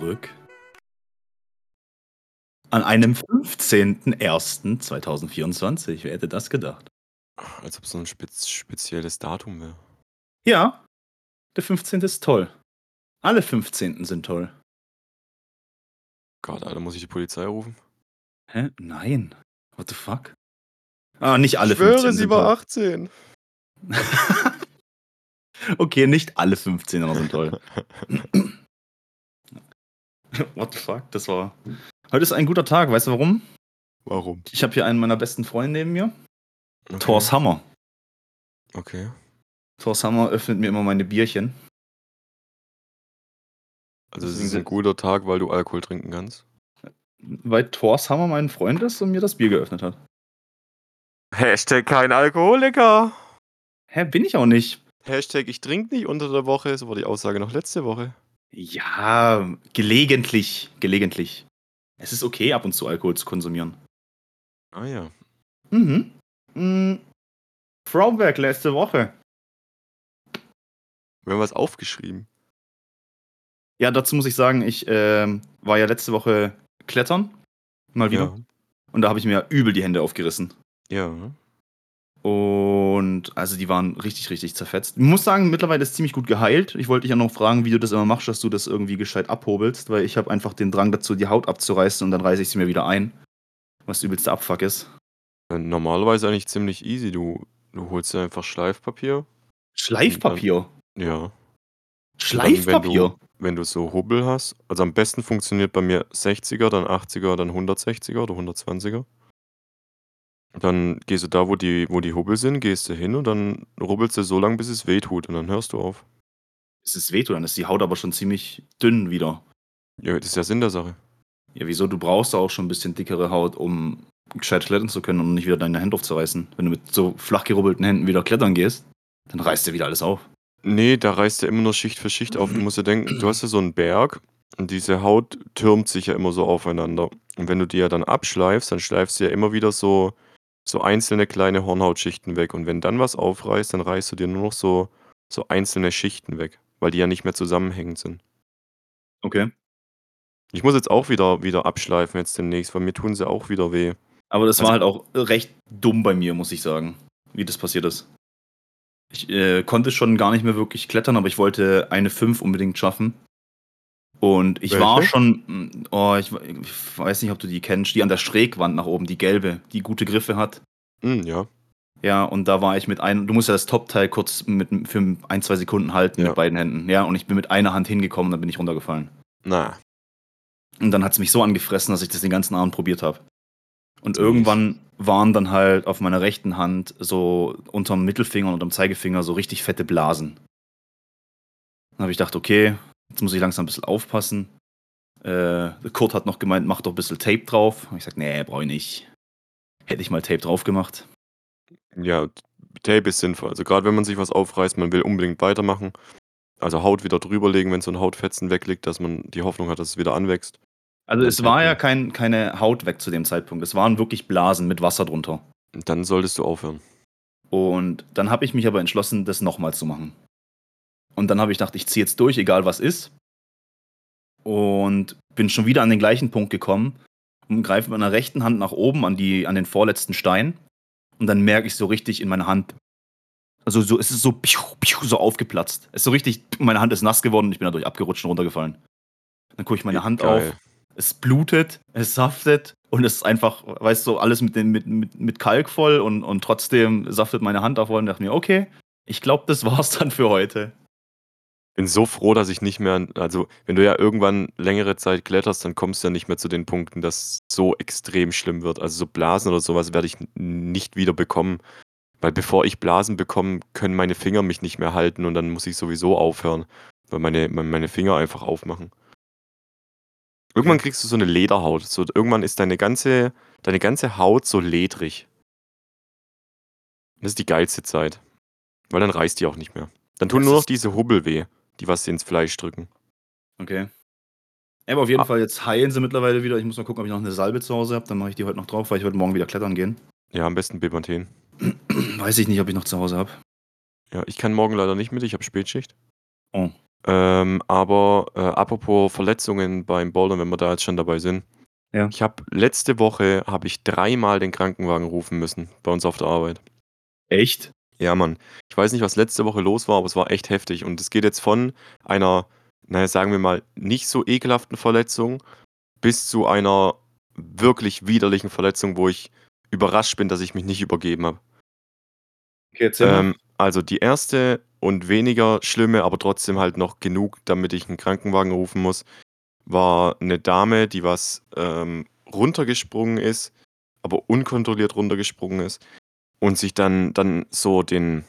zurück. An einem 15.01.2024. Wer hätte das gedacht? Als ob so ein spez spezielles Datum wäre. Ja, der 15. ist toll. Alle 15. sind toll. Gott, Alter, muss ich die Polizei rufen? Hä? Nein. What the fuck? Ah, nicht alle ich schwöre, 15 sie war toll. 18. okay, nicht alle 15 aber sind toll. What the fuck? Das war. Heute ist ein guter Tag, weißt du warum? Warum? Ich habe hier einen meiner besten Freunde neben mir. Okay. Thors Hammer. Okay. Thors Hammer öffnet mir immer meine Bierchen. Also es ist ein guter Tag, weil du Alkohol trinken kannst. Weil Thors Hammer mein Freund ist und mir das Bier geöffnet hat. Hashtag kein Alkoholiker. Hä, bin ich auch nicht. Hashtag ich trinke nicht unter der Woche. So war die Aussage noch letzte Woche. Ja, gelegentlich. Gelegentlich. Es ist okay, ab und zu Alkohol zu konsumieren. Ah ja. Mhm. Mhm. Throwback letzte Woche. Wir haben was aufgeschrieben. Ja, dazu muss ich sagen, ich ähm, war ja letzte Woche klettern. Mal wieder. Ja. Und da habe ich mir übel die Hände aufgerissen. Ja. Und also die waren richtig, richtig zerfetzt. Ich muss sagen, mittlerweile ist ziemlich gut geheilt. Ich wollte dich ja noch fragen, wie du das immer machst, dass du das irgendwie gescheit abhobelst, weil ich habe einfach den Drang dazu, die Haut abzureißen und dann reiße ich sie mir wieder ein. Was übelster Abfuck ist. Äh, Normalerweise eigentlich ziemlich easy. Du, du holst dir einfach Schleifpapier. Schleifpapier. Ja. Schleifpapier. Wenn du so Hubbel hast. Also am besten funktioniert bei mir 60er, dann 80er, dann 160er oder 120er. Dann gehst du da, wo die, wo die Hubbel sind, gehst du hin und dann rubbelst du so lange, bis es weh tut und dann hörst du auf. Es ist wehtun, dann ist die Haut aber schon ziemlich dünn wieder. Ja, das ist ja Sinn der Sache. Ja, wieso? Du brauchst auch schon ein bisschen dickere Haut, um gescheit klettern zu können und nicht wieder deine Hände aufzureißen. Wenn du mit so flach gerubbelten Händen wieder klettern gehst, dann reißt dir wieder alles auf. Nee, da reißt er immer nur Schicht für Schicht auf. Du musst ja denken, du hast ja so einen Berg und diese Haut türmt sich ja immer so aufeinander. Und wenn du die ja dann abschleifst, dann schleifst du ja immer wieder so, so einzelne kleine Hornhautschichten weg. Und wenn dann was aufreißt, dann reißt du dir nur noch so, so einzelne Schichten weg, weil die ja nicht mehr zusammenhängend sind. Okay. Ich muss jetzt auch wieder, wieder abschleifen jetzt demnächst, weil mir tun sie auch wieder weh. Aber das Also- war halt auch recht dumm bei mir, muss ich sagen, wie das passiert ist. Ich äh, konnte schon gar nicht mehr wirklich klettern, aber ich wollte eine 5 unbedingt schaffen. Und ich Welche? war schon, mm, oh, ich, ich weiß nicht, ob du die kennst, die an der Schrägwand nach oben, die gelbe, die gute Griffe hat. Hm, ja. Ja, und da war ich mit einem, du musst ja das Top-Teil kurz mit, für ein, zwei Sekunden halten Ja. mit beiden Händen. Ja, und ich bin mit einer Hand hingekommen und dann bin ich runtergefallen. Na, Und dann hat es mich so angefressen, dass ich das den ganzen Abend probiert habe. Und Mies. irgendwann waren dann halt auf meiner rechten Hand so unterm Mittelfinger und unterm Zeigefinger so richtig fette Blasen. Dann habe ich gedacht, okay, jetzt muss ich langsam ein bisschen aufpassen. Äh, Kurt hat noch gemeint, mach doch ein bisschen Tape drauf. Und ich sag, nee, brauche ich nicht. Hätte ich mal Tape drauf gemacht. ja, Tape ist sinnvoll. Also gerade wenn man sich was aufreißt, man will unbedingt weitermachen. Also Haut wieder drüberlegen, wenn so ein Hautfetzen wegliegt, dass man die Hoffnung hat, dass es wieder anwächst. Also es war ja kein, keine Haut weg zu dem Zeitpunkt. Es waren wirklich Blasen mit Wasser drunter. Dann solltest du aufhören. Und dann habe ich mich aber entschlossen, das nochmal zu machen. Und dann habe ich gedacht, ich ziehe jetzt durch, egal was ist. Und bin schon wieder an den gleichen Punkt gekommen und greife mit meiner rechten Hand nach oben an, die, an den vorletzten Stein. Und dann merke ich so richtig in meiner Hand. Also so, es ist so, piu, piu, so aufgeplatzt. Es ist so richtig, meine Hand ist nass geworden und ich bin dadurch abgerutscht und runtergefallen. Dann gucke ich meine Hand Geil. auf, es blutet, es saftet und es ist einfach, weißt du, alles mit, den, mit, mit, mit Kalk voll und, und trotzdem saftet meine Hand voll und dachte mir, okay, ich glaube, das war's dann für heute. Bin so froh, dass ich nicht mehr, also wenn du ja irgendwann längere Zeit kletterst, dann kommst du ja nicht mehr zu den Punkten, dass so extrem schlimm wird. Also so Blasen oder sowas werde ich nicht wieder bekommen. Weil bevor ich Blasen bekomme, können meine Finger mich nicht mehr halten und dann muss ich sowieso aufhören, weil meine, meine Finger einfach aufmachen. Irgendwann kriegst du so eine Lederhaut. So, irgendwann ist deine ganze, deine ganze Haut so ledrig. Das ist die geilste Zeit. Weil dann reißt die auch nicht mehr. Dann tun nur noch diese Hubbel weh, die was ins Fleisch drücken. Okay. Aber auf jeden Ah. Fall, jetzt heilen sie mittlerweile wieder. Ich muss mal gucken, ob ich noch eine Salbe zu Hause habe. Dann mache ich die heute noch drauf, weil ich heute Morgen wieder klettern gehen. Ja, am besten Bepanthen. Weiß ich nicht, ob ich noch zu Hause habe. Ja, ich kann morgen leider nicht mit, ich habe Spätschicht. Oh. Ähm, aber, äh, apropos Verletzungen beim Bouldern, wenn wir da jetzt schon dabei sind. Ja. Ich habe letzte Woche habe ich dreimal den Krankenwagen rufen müssen bei uns auf der Arbeit. Echt? Ja, Mann. Ich weiß nicht, was letzte Woche los war, aber es war echt heftig. Und es geht jetzt von einer, naja, sagen wir mal, nicht so ekelhaften Verletzung bis zu einer wirklich widerlichen Verletzung, wo ich überrascht bin, dass ich mich nicht übergeben habe. Okay, ähm, also die erste und weniger schlimme, aber trotzdem halt noch genug, damit ich einen Krankenwagen rufen muss, war eine Dame, die was ähm, runtergesprungen ist, aber unkontrolliert runtergesprungen ist und sich dann, dann so den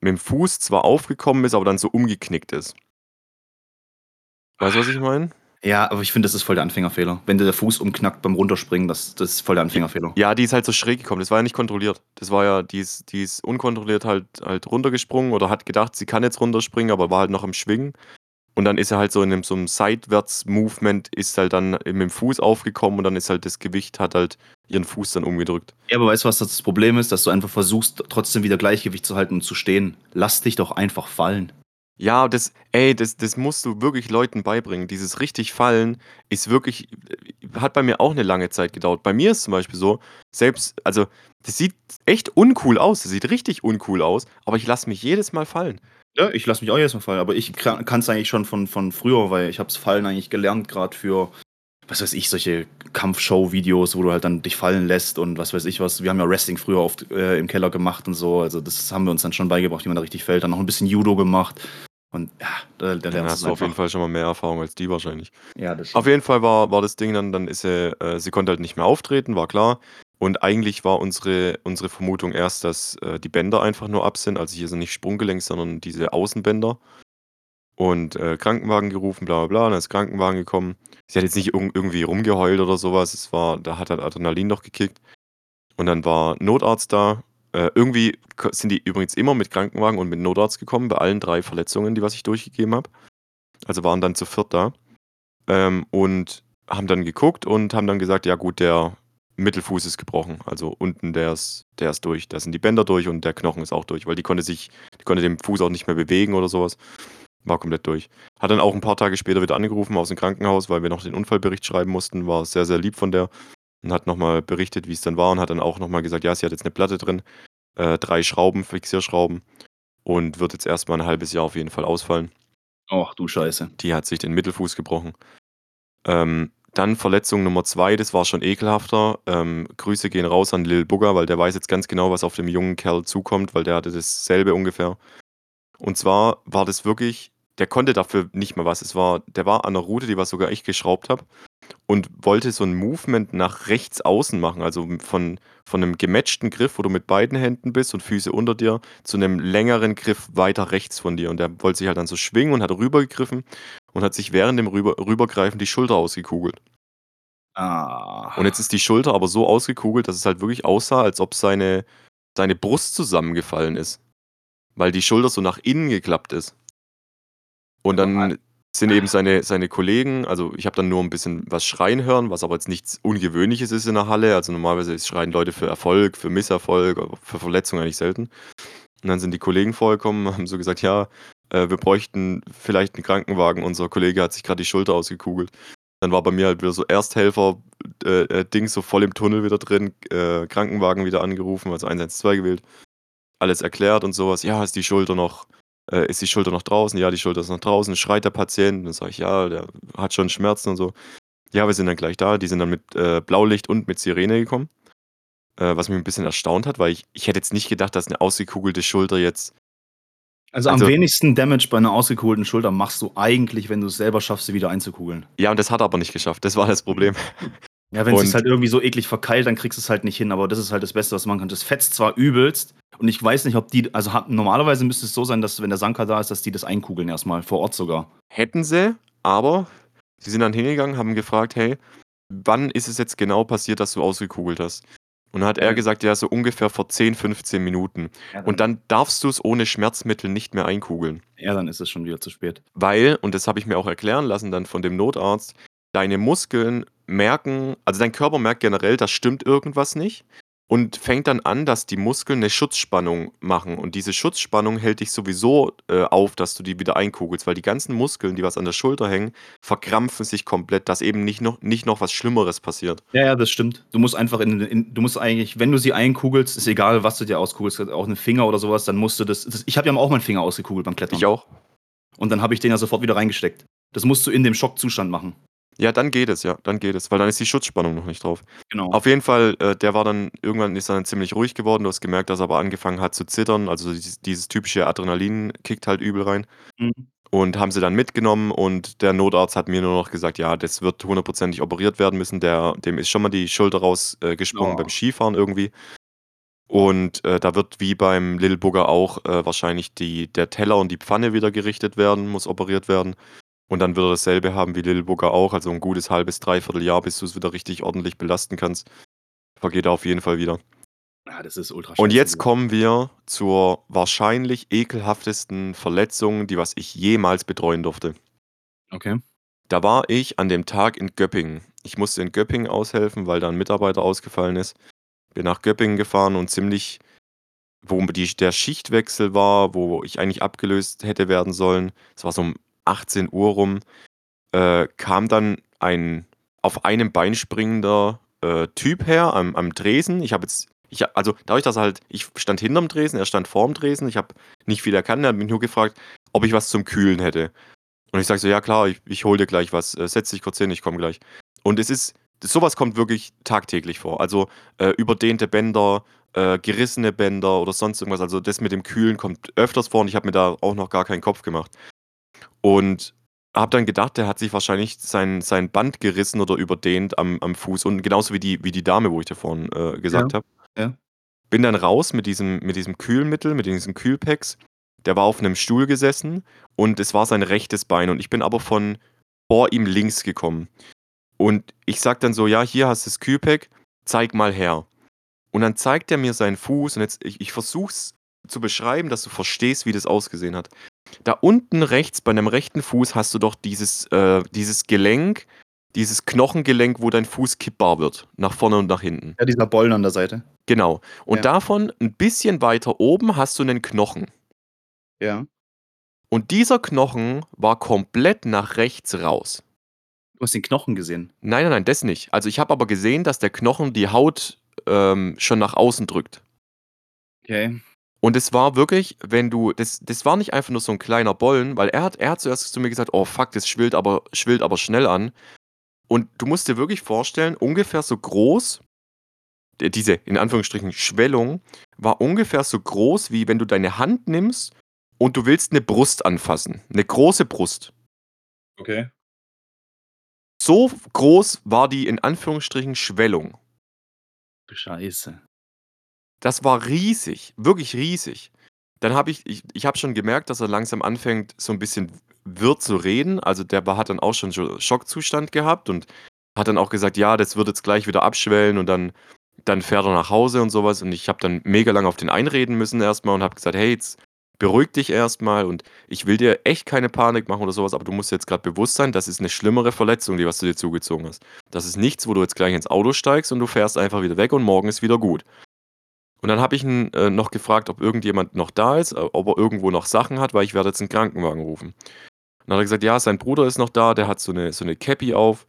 mit dem Fuß zwar aufgekommen ist, aber dann so umgeknickt ist. Weißt du, was ich meine? Ja, aber ich finde, das ist voll der Anfängerfehler. Wenn dir der Fuß umknackt beim Runterspringen, das, das ist voll der Anfängerfehler. Ja, die ist halt so schräg gekommen. Das war ja nicht kontrolliert. Das war ja, die ist, die ist unkontrolliert halt, halt runtergesprungen oder hat gedacht, sie kann jetzt runterspringen, aber war halt noch im Schwingen. Und dann ist er halt so in einem, so einem Seitwärts-Movement, ist halt dann mit dem Fuß aufgekommen und dann ist halt das Gewicht, hat halt ihren Fuß dann umgedrückt. Ja, aber weißt du, was das Problem ist? Dass du einfach versuchst, trotzdem wieder Gleichgewicht zu halten und zu stehen. Lass dich doch einfach fallen. Ja, das, ey, das, das musst du wirklich Leuten beibringen. Dieses richtig Fallen ist wirklich, hat bei mir auch eine lange Zeit gedauert. Bei mir ist zum Beispiel so, selbst, also, das sieht echt uncool aus. Das sieht richtig uncool aus, aber ich lasse mich jedes Mal fallen. Ja, ich lasse mich auch jedes Mal fallen, aber ich kann es eigentlich schon von, von früher, weil ich habe es Fallen eigentlich gelernt, gerade für, was weiß ich, solche Kampfshow-Videos, wo du halt dann dich fallen lässt und was weiß ich was. Wir haben ja Wrestling früher oft äh, im Keller gemacht und so. Also das haben wir uns dann schon beigebracht, wie man da richtig fällt. Dann noch ein bisschen Judo gemacht. Und ja, da, da lernst du auf jeden Fall schon mal mehr Erfahrung als die wahrscheinlich. Ja, das Auf jeden Fall war, war das Ding dann, dann ist sie, äh, sie konnte halt nicht mehr auftreten, war klar. Und eigentlich war unsere, unsere Vermutung erst, dass äh, die Bänder einfach nur ab sind. Also hier sind nicht Sprunggelenk, sondern diese Außenbänder. Und äh, Krankenwagen gerufen, bla bla bla. Dann ist Krankenwagen gekommen. Sie hat jetzt nicht irgendwie rumgeheult oder sowas. Es war, da hat halt Adrenalin noch gekickt. Und dann war Notarzt da. Äh, irgendwie sind die übrigens immer mit Krankenwagen und mit Notarzt gekommen, bei allen drei Verletzungen, die was ich durchgegeben habe. Also waren dann zu viert da. Ähm, und haben dann geguckt und haben dann gesagt, ja gut, der Mittelfuß ist gebrochen. Also unten der ist, der ist durch. Da sind die Bänder durch und der Knochen ist auch durch, weil die konnte sich, die konnte den Fuß auch nicht mehr bewegen oder sowas. War komplett durch. Hat dann auch ein paar Tage später wieder angerufen aus dem Krankenhaus, weil wir noch den Unfallbericht schreiben mussten. War sehr, sehr lieb von der. Und hat nochmal berichtet, wie es dann war und hat dann auch nochmal gesagt, ja, sie hat jetzt eine Platte drin, äh, drei Schrauben, Fixierschrauben und wird jetzt erstmal ein halbes Jahr auf jeden Fall ausfallen. Ach du Scheiße. Die hat sich den Mittelfuß gebrochen. Ähm, dann Verletzung Nummer zwei, das war schon ekelhafter. Ähm, Grüße gehen raus an Lil Bugger, weil der weiß jetzt ganz genau, was auf dem jungen Kerl zukommt, weil der hatte dasselbe ungefähr. Und zwar war das wirklich, der konnte dafür nicht mehr was. Es war, der war an der Route, die was sogar ich geschraubt habe und wollte so ein Movement nach rechts außen machen, also von, von einem gematchten Griff, wo du mit beiden Händen bist und Füße unter dir, zu einem längeren Griff weiter rechts von dir. Und der wollte sich halt dann so schwingen und hat rübergegriffen und hat sich während dem Rüber Rübergreifen die Schulter ausgekugelt. Ah. Und jetzt ist die Schulter aber so ausgekugelt, dass es halt wirklich aussah, als ob seine, seine Brust zusammengefallen ist. Weil die Schulter so nach innen geklappt ist. Und dann sind eben seine, seine Kollegen, also ich habe dann nur ein bisschen was schreien hören, was aber jetzt nichts Ungewöhnliches ist in der Halle. Also normalerweise schreien Leute für Erfolg, für Misserfolg, für Verletzungen eigentlich selten. Und dann sind die Kollegen vorgekommen, haben so gesagt, ja, äh, wir bräuchten vielleicht einen Krankenwagen. Unser Kollege hat sich gerade die Schulter ausgekugelt. Dann war bei mir halt wieder so Ersthelfer-Ding äh, äh so voll im Tunnel wieder drin, äh, Krankenwagen wieder angerufen, also 112 gewählt. Alles erklärt und sowas. Ja, ist die Schulter noch, äh, ist die Schulter noch draußen? Ja, die Schulter ist noch draußen. Schreit der Patient. Dann sage ich, ja, der hat schon Schmerzen und so. Ja, wir sind dann gleich da. Die sind dann mit äh, Blaulicht und mit Sirene gekommen. Was mich ein bisschen erstaunt hat, weil ich, ich hätte jetzt nicht gedacht, dass eine ausgekugelte Schulter jetzt also, am also wenigsten Damage bei einer ausgekugelten Schulter machst du eigentlich, wenn du es selber schaffst, sie wieder einzukugeln. Ja, und das hat er aber nicht geschafft. Das war das Problem. Ja, wenn es halt irgendwie so eklig verkeilt, dann kriegst du es halt nicht hin. Aber das ist halt das Beste, was man kann. Das fetzt zwar übelst und ich weiß nicht, ob die, also normalerweise müsste es so sein, dass wenn der Sanka da ist, dass die das einkugeln erstmal, vor Ort sogar. Hätten sie, aber sie sind dann hingegangen, haben gefragt, hey, wann ist es jetzt genau passiert, dass du ausgekugelt hast? Und dann hat er gesagt, ja, so ungefähr vor 10, 15 Minuten. Ja, dann und dann darfst du es ohne Schmerzmittel nicht mehr einkugeln. Ja, dann ist es schon wieder zu spät. Weil, und das habe ich mir auch erklären lassen dann von dem Notarzt, deine Muskeln merken, also dein Körper merkt generell, da stimmt irgendwas nicht. Und fängt dann an, dass die Muskeln eine Schutzspannung machen. Und diese Schutzspannung hält dich sowieso äh, auf, dass du die wieder einkugelst, weil die ganzen Muskeln, die was an der Schulter hängen, verkrampfen sich komplett, dass eben nicht noch, nicht noch was Schlimmeres passiert. Ja, ja, das stimmt. Du musst einfach in, in du musst eigentlich, wenn du sie einkugelst, ist egal, was du dir auskugelst, auch eine Finger oder sowas, dann musst du das. das ich habe ja auch meinen Finger ausgekugelt beim Klettern. Ich auch. Und dann habe ich den ja sofort wieder reingesteckt. Das musst du in dem Schockzustand machen. Ja, dann geht es, ja, dann geht es, weil dann ist die Schutzspannung noch nicht drauf. Genau. Auf jeden Fall, äh, der war dann irgendwann ist er dann ziemlich ruhig geworden. Du hast gemerkt, dass er aber angefangen hat zu zittern. Also dieses, dieses typische Adrenalin kickt halt übel rein. Mhm. Und haben sie dann mitgenommen und der Notarzt hat mir nur noch gesagt, ja, das wird hundertprozentig operiert werden müssen. Der, dem ist schon mal die Schulter rausgesprungen Oh. beim Skifahren irgendwie. Und äh, da wird wie beim Little Booger auch äh, wahrscheinlich die, der Teller und die Pfanne wieder gerichtet werden, muss operiert werden. Und dann wird er dasselbe haben wie Little Booger auch, also ein gutes halbes, dreiviertel Jahr, bis du es wieder richtig ordentlich belasten kannst. Vergeht er auf jeden Fall wieder. Ja, das ist ultra Und jetzt kommen wir zur wahrscheinlich ekelhaftesten Verletzung, die was ich jemals betreuen durfte. Okay. Da war ich an dem Tag in Göppingen. Ich musste in Göppingen aushelfen, weil da ein Mitarbeiter ausgefallen ist. Bin nach Göppingen gefahren und ziemlich, wo die, der Schichtwechsel war, wo ich eigentlich abgelöst hätte werden sollen, es war so um 18 Uhr rum, äh, kam dann ein auf einem Bein springender äh, Typ her am, am Tresen. Ich habe jetzt, ich, also dadurch, dass er halt, ich stand hinterm Tresen, er stand vorm Tresen, ich habe nicht viel erkannt, er hat mich nur gefragt, ob ich was zum Kühlen hätte. Und ich sage so, ja klar, ich, ich hole dir gleich was, äh, setz dich kurz hin, ich komme gleich. Und es ist, sowas kommt wirklich tagtäglich vor. Also äh, überdehnte Bänder, äh, gerissene Bänder oder sonst irgendwas. Also das mit dem Kühlen kommt öfters vor und ich habe mir da auch noch gar keinen Kopf gemacht. Und habe dann gedacht, der hat sich wahrscheinlich sein, sein Band gerissen oder überdehnt am, am Fuß. Und genauso wie die, wie die Dame, wo ich vorhin äh, gesagt habe. ja. Bin dann raus mit diesem, mit diesem Kühlmittel, mit diesen Kühlpacks. Der war auf einem Stuhl gesessen und es war sein rechtes Bein. Und ich bin aber von vor ihm links gekommen. Und ich sag dann so, ja, hier hast du das Kühlpack, zeig mal her. Und dann zeigt er mir seinen Fuß und jetzt, ich, ich versuch's zu beschreiben, dass du verstehst, wie das ausgesehen hat. Da unten rechts, bei deinem rechten Fuß, hast du doch dieses, äh, dieses Gelenk, dieses Knochengelenk, wo dein Fuß kippbar wird. Nach vorne und nach hinten. Ja, dieser Bollen an der Seite. Genau. Und Ja. davon ein bisschen weiter oben hast du einen Knochen. Ja. Und dieser Knochen war komplett nach rechts raus. Du hast den Knochen gesehen. Nein, nein, nein, das nicht. Also ich habe aber gesehen, dass der Knochen die Haut ähm, schon nach außen drückt. Okay. Und es war wirklich, wenn du, das, das war nicht einfach nur so ein kleiner Bollen, weil er hat, er hat zuerst zu mir gesagt, oh fuck, das schwillt aber, schwillt aber schnell an. Und du musst dir wirklich vorstellen, ungefähr so groß, diese, in Anführungsstrichen, Schwellung, war ungefähr so groß, wie wenn du deine Hand nimmst und du willst eine Brust anfassen. Eine große Brust. Okay. So groß war die, in Anführungsstrichen, Schwellung. Scheiße. Das war riesig, wirklich riesig. Dann habe ich, ich, ich habe schon gemerkt, dass er langsam anfängt, so ein bisschen wirr zu reden. Also der hat dann auch schon Schockzustand gehabt und hat dann auch gesagt, ja, das wird jetzt gleich wieder abschwellen und dann, dann fährt er nach Hause und sowas. Und ich habe dann mega lang auf den einreden müssen erstmal und habe gesagt, hey, jetzt beruhig dich erstmal und ich will dir echt keine Panik machen oder sowas, aber du musst jetzt gerade bewusst sein, das ist eine schlimmere Verletzung, die was du dir zugezogen hast. Das ist nichts, wo du jetzt gleich ins Auto steigst und du fährst einfach wieder weg und morgen ist wieder gut. Und dann habe ich ihn äh, noch gefragt, ob irgendjemand noch da ist, äh, ob er irgendwo noch Sachen hat, weil ich werde jetzt einen Krankenwagen rufen. Und dann hat er gesagt, ja, sein Bruder ist noch da, der hat so eine, so eine Cappy auf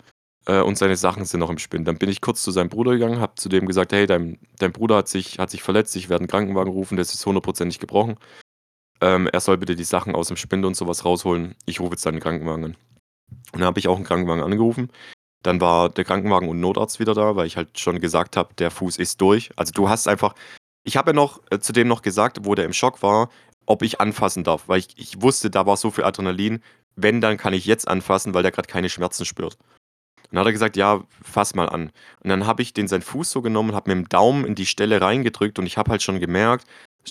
äh, und seine Sachen sind noch im Spind. Dann bin ich kurz zu seinem Bruder gegangen, habe zu dem gesagt, hey, dein, dein Bruder hat sich, hat sich verletzt, ich werde einen Krankenwagen rufen, das ist hundertprozentig gebrochen. Ähm, er soll bitte die Sachen aus dem Spind und sowas rausholen. Ich rufe jetzt dann einen Krankenwagen an. Und dann habe ich auch einen Krankenwagen angerufen. Dann war der Krankenwagen und Notarzt wieder da, weil ich halt schon gesagt habe, der Fuß ist durch. Also du hast einfach, ich habe ja noch äh, zudem noch gesagt, wo der im Schock war, ob ich anfassen darf, weil ich, ich wusste, da war so viel Adrenalin. Wenn, dann kann ich jetzt anfassen, weil der gerade keine Schmerzen spürt. Und dann hat er gesagt, ja, fass mal an. Und dann habe ich den seinen Fuß so genommen und habe mit dem Daumen in die Stelle reingedrückt und ich habe halt schon gemerkt,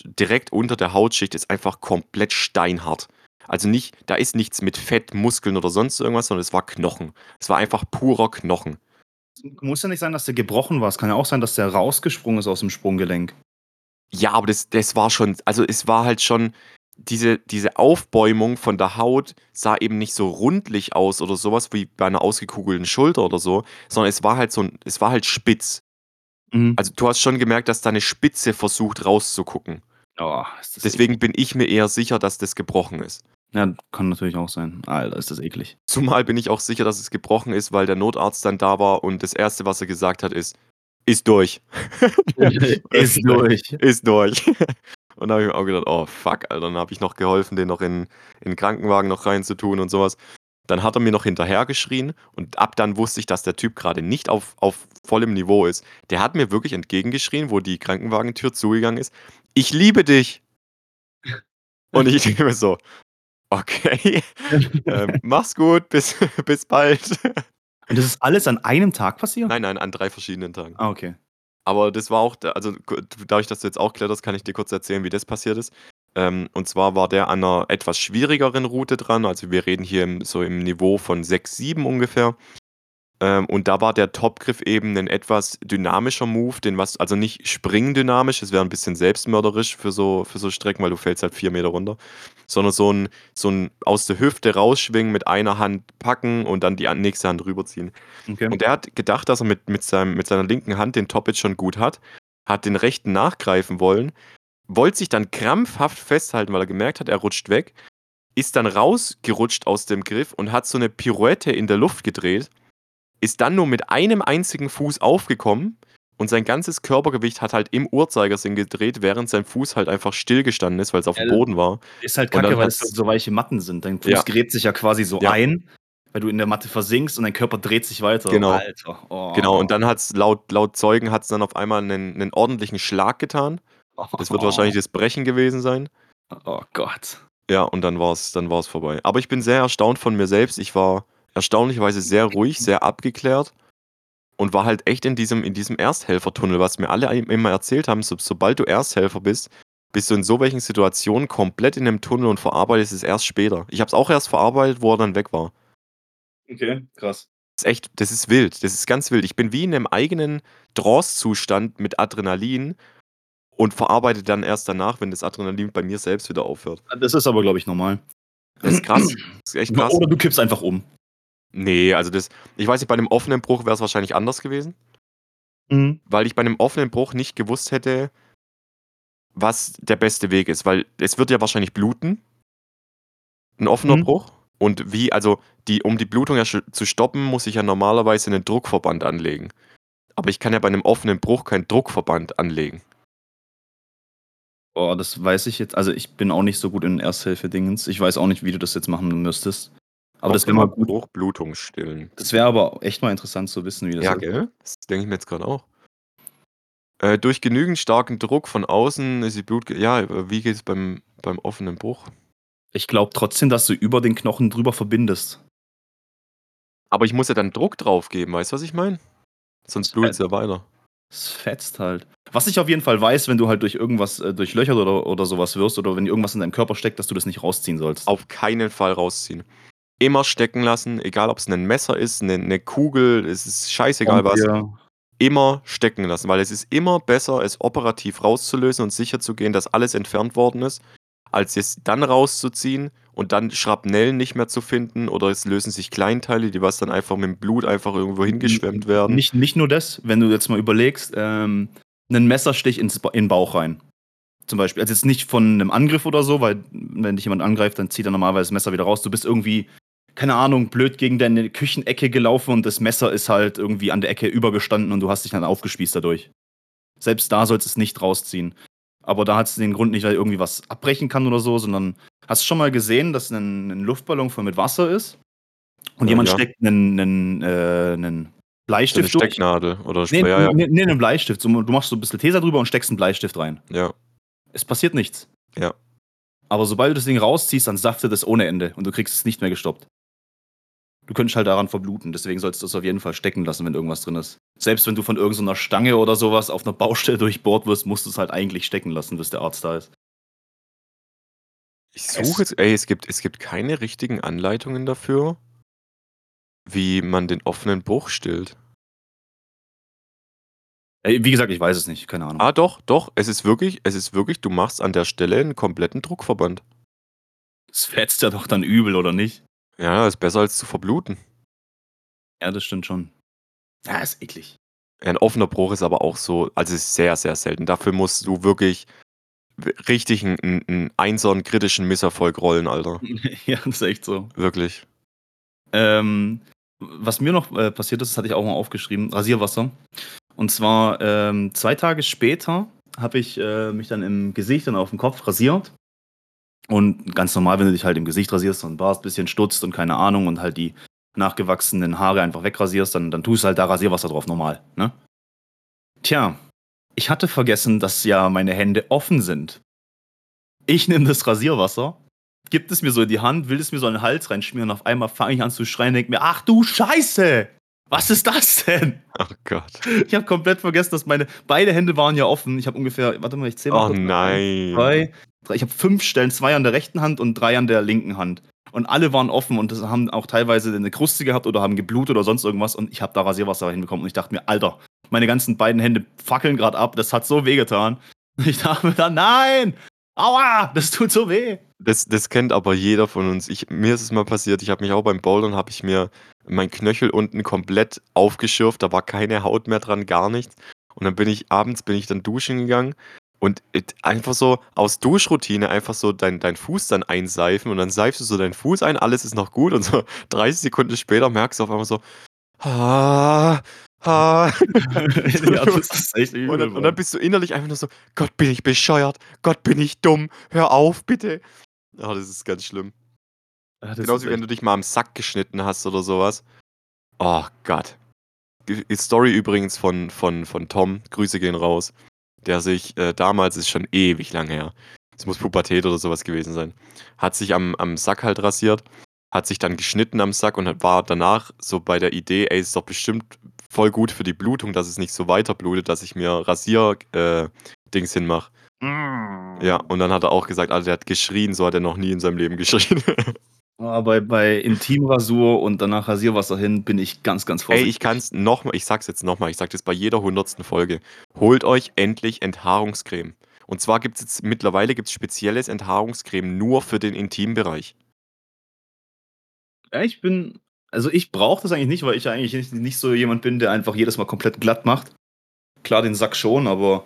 direkt unter der Hautschicht ist einfach komplett steinhart. Also nicht, da ist nichts mit Fett, Muskeln oder sonst irgendwas, sondern es war Knochen. Es war einfach purer Knochen. Muss ja nicht sein, dass der gebrochen war. Es kann ja auch sein, dass der rausgesprungen ist aus dem Sprunggelenk. Ja, aber das, das war schon, also es war halt schon, diese, diese Aufbäumung von der Haut sah eben nicht so rundlich aus oder sowas wie bei einer ausgekugelten Schulter oder so, sondern es war halt so ein, es war halt spitz. Mhm. Also, du hast schon gemerkt, dass da 'ne Spitze versucht rauszugucken. Oh, Deswegen eklig. bin ich mir eher sicher, dass das gebrochen ist. Ja, kann natürlich auch sein. Alter, ist das eklig. Zumal bin ich auch sicher, dass es gebrochen ist, weil der Notarzt dann da war und das Erste, was er gesagt hat, ist: „Ist durch.“ Ist durch. Ist durch. Und da habe ich mir auch gedacht: „Oh fuck, Alter.“ Dann habe ich noch geholfen, den noch in in 'n Krankenwagen noch reinzutun und so was. Dann hat er mir noch hinterhergeschrien und ab dann wusste ich, dass der Typ grade nicht auf auf vollem Niveau ist. Der hat mir wirklich entgegengeschrien, wo die Krankenwagentür zugegangen ist: „Ich liebe dich!“ Und ich denke mir so: „Okay, ähm, mach's gut, bis bis bald.“ Und das ist alles an einem Tag passiert? Nein, nein, an 3 verschiedenen Tagen. Ah, okay. Aber das war auch also, dadurch, dass du jetzt auch kletterst, kann ich dir kurz erzählen, wie das passiert ist. Ähm, und zwar war der an 'ner etwas schwierigeren Route dran. Also, wir reden hier im so im Niveau von 6, 7 ungefähr. Ähm, und da war der Topgriff eben 'nen etwas dynamischer Move, den was also, nicht springdynamisch, das wäre 'n bisschen selbstmörderisch für so für so Strecken, weil du fällst halt 4 Meter runter, sondern so 'n so 'n aus der Hüfte rausschwingen, mit einer Hand packen und dann die nächste Hand rüberziehen. Okay. Und der hat gedacht, dass er mit mit seinem mit seiner linken Hand den Top jetzt schon gut hat, hat den rechten nachgreifen wollen, wollte sich dann krampfhaft festhalten, weil er gemerkt hat, er rutscht weg, ist dann rausgerutscht aus dem Griff und hat so 'ne Pirouette in der Luft gedreht, ist dann nur mit einem einzigen Fuß aufgekommen und sein ganzes Körpergewicht hat halt im Uhrzeigersinn gedreht, während sein Fuß halt einfach stillgestanden ist, weil's aufm Ja, Boden war. Ist halt kacke, weil hat's so weiche Matten sind. Dein Fuß Ja. gräbt sich ja quasi so Ja. ein, weil du in der Matte versinkst und dein Körper dreht sich weiter. Genau. Alter, oh. Genau, und dann hat's laut laut Zeugen hat's dann auf einmal 'nen 'nen ordentlichen Schlag getan. Das wird wahrscheinlich das Brechen gewesen sein. Oh Gott. Ja, und dann war's dann war's vorbei. Aber ich bin sehr erstaunt von mir selbst. Ich war erstaunlicherweise sehr ruhig, sehr abgeklärt und war halt echt in diesem in diesem Ersthelfertunnel, was mir alle im immer erzählt haben, so sobald du Ersthelfer bist, bist du in so welchen Situationen komplett in 'nem Tunnel und verarbeitest es erst später. Ich habe es auch erst verarbeitet, wo er dann weg war. Okay, krass. Das ist echt das ist wild. Das ist ganz wild. Ich bin wie in 'nem eigenen Trancezustand mit Adrenalin und verarbeite dann erst danach, wenn das Adrenalin bei mir selbst wieder aufhört. Das ist aber, glaube ich, normal. Das ist krass. Das ist echt krass. Oder du kippst einfach um. Ne, also das ich weiß nicht, bei 'nem offenen Bruch wär's wahrscheinlich anders gewesen. Mhm. Weil ich bei 'nem offenen Bruch nicht gewusst hätte was der beste Weg ist, weil es wird ja wahrscheinlich bluten 'n offener Mhm. Bruch. Und wie also, die um die Blutung ja zu stoppen, muss ich ja normalerweise 'nen Druckverband anlegen. Aber ich kann ja bei 'nem offenen Bruch keinen Druckverband anlegen. Boah, das weiß ich jetzt also, ich bin auch nicht so gut in Ersthilfe-Dingens. Ich weiß auch nicht, wie du das jetzt machen müsstest. Aber das wäre mal gut Bruch, Blutung stillen. das wäre aber echt mal interessant zu wissen, wie das Ja, ist. gell? Das denke ich mir jetzt grad auch. Äh, durch genügend starken Druck von außen ist die Blut ja, wie geht's beim beim offenen Bruch? Ich glaube trotzdem, dass du über den Knochen drüber verbindest. Aber ich muss ja dann Druck drauf geben, weißt du, was ich meine? Sonst blutet's ja weiter. Es fetzt halt. Was ich auf jeden Fall weiß, wenn du halt durch irgendwas, äh, durchlöchert oder oder so was wirst oder wenn irgendwas in deinem Körper steckt, dass du das nicht rausziehen sollst. Auf keinen Fall rausziehen. Immer stecken lassen, egal ob's 'nen Messer ist, 'ne 'ne Kugel, es ist scheißegal was. Ja. Immer stecken lassen, weil es ist immer besser, es operativ rauszulösen und sicherzugehen, dass alles entfernt worden ist, als es dann rauszuziehen und dann Schrapnellen nicht mehr zu finden oder es lösen sich Kleinteile, die was dann einfach mit'm Blut einfach irgendwo hingeschwemmt werden. Nicht nicht nur das, wenn du jetzt mal überlegst, ähm, 'nen Messerstich ins in 'n Bauch rein. Zum Beispiel. Also, jetzt nicht von 'nem Angriff oder so, weil wenn dich jemand angreift, dann zieht er normalerweise das Messer wieder raus. Du bist irgendwie, keine Ahnung, blöd gegen deine Küchenecke gelaufen und das Messer ist halt irgendwie an der Ecke übergestanden und du hast dich dann aufgespießt dadurch. Selbst da sollst du's nicht rausziehen. Aber da hat's den Grund nicht, weil irgendwie was abbrechen kann oder so, sondern hast du schon mal gesehen, dass 'nen 'nen Luftballon voll mit Wasser ist und Äh, jemand ja. steckt 'nen 'nen äh, 'nen So 'ne Bleistift durch? Stecknadel oder Spray ja, ja. ne, ne, 'nen Bleistift. Du machst so 'n bisschen Tesa drüber und steckst 'n Bleistift rein. Ja. Es passiert nichts. Ja. Aber sobald du das Ding rausziehst, dann saftet es ohne Ende und du kriegst es nicht mehr gestoppt. Du könntest halt daran verbluten, deswegen solltest du es auf jeden Fall stecken lassen, wenn irgendwas drin ist. Selbst wenn du von irgend so 'ner Stange oder so was auf 'ner Baustelle durchbohrt wirst, musst du's halt eigentlich stecken lassen, bis der Arzt da ist. Ich suche jetzt ey, es gibt es gibt keine richtigen Anleitungen dafür, wie man den offenen Bruch stillt. Ey, wie gesagt, ich weiß es nicht, keine Ahnung. Ah, doch, doch, es ist wirklich es ist wirklich du machst an der Stelle 'n kompletten Druckverband. Es fetzt ja doch dann übel, oder nicht? Ja, ist besser als zu verbluten. Ja, das stimmt schon. Ja, ist eklig. Ein offener Bruch ist aber auch so, also ist sehr, sehr selten. Dafür musst du wirklich richtig einen, einen Einser, kritischen Misserfolg rollen, Alter. ja, das ist echt so. Wirklich. Ähm, was mir noch äh, passiert ist, das hatte ich auch mal aufgeschrieben, Rasierwasser. Und zwar ähm, zwei Tage später habe ich äh, mich dann im Gesicht und auf dem Kopf rasiert. Und ganz normal, wenn du dich halt im Gesicht rasierst und ein bisschen stutzt und keine Ahnung und halt die nachgewachsenen Haare einfach wegrasierst, dann, dann tust du halt da Rasierwasser drauf, normal. Ne? Tja, ich hatte vergessen, dass ja meine Hände offen sind. Ich nehme das Rasierwasser, gibt es mir so in die Hand, will es mir so in den Hals reinschmieren und auf einmal fange ich an zu schreien und denke mir, ach du Scheiße! Was ist das denn? Oh Gott. Ich habe komplett vergessen, dass meine beide Hände waren ja offen. Ich habe ungefähr, warte mal, ich zähle mal. Oh nein. Drei, drei, ich habe fünf Stellen, zwei an der rechten Hand und drei an der linken Hand. Und alle waren offen und das haben auch teilweise eine Kruste gehabt oder haben geblutet oder sonst irgendwas. Und ich habe da Rasierwasser hinbekommen und ich dachte mir, Alter, meine ganzen beiden Hände fackeln gerade ab. Das hat so wehgetan. Ich dachte mir dann, nein, aua, das tut so weh. Das, das kennt aber jeder von uns. Ich, mir ist es mal passiert, ich habe mich auch beim Bouldern, habe ich mir mein Knöchel unten komplett aufgeschürft, da war keine Haut mehr dran, gar nichts. Und dann bin ich abends, bin ich dann duschen gegangen und einfach so aus Duschroutine einfach so dein, dein Fuß dann einseifen und dann seifst du so deinen Fuß ein, alles ist noch gut und so 30 Sekunden später merkst du auf einmal so, ah, ah. ja, übel, und, dann, und dann bist du innerlich einfach nur so, Gott, bin ich bescheuert, Gott, bin ich dumm, hör auf, bitte. Ja, das ist ganz schlimm. Ja, das Genauso wie wenn du dich mal am Sack geschnitten hast oder sowas. Oh Gott. Die Story übrigens von, von, von Tom, Grüße gehen raus, der sich äh, damals, ist schon ewig lang her, es muss Pubertät oder sowas gewesen sein, hat sich am, am Sack halt rasiert, hat sich dann geschnitten am Sack und war danach so bei der Idee, ey, ist doch bestimmt voll gut für die Blutung, dass es nicht so weiter blutet, dass ich mir Rasier-Dings äh, hinmache. Mm. Ja, und dann hat er auch gesagt, Alter, der hat geschrien, so hat er noch nie in seinem Leben geschrien. Aber bei, bei Intimrasur und danach Rasierwasser hin bin ich ganz, ganz Ey, vorsichtig. ich kann's nochmal, ich sag's jetzt nochmal, ich sag das bei jeder hundertsten Folge. Holt euch endlich Enthaarungscreme. Und zwar gibt's jetzt, mittlerweile gibt's spezielles Enthaarungscreme nur für den Intimbereich. Ja, ich bin, also ich brauche das eigentlich nicht, weil ich eigentlich nicht, nicht so jemand bin, der einfach jedes Mal komplett glatt macht. Klar, den Sack schon, aber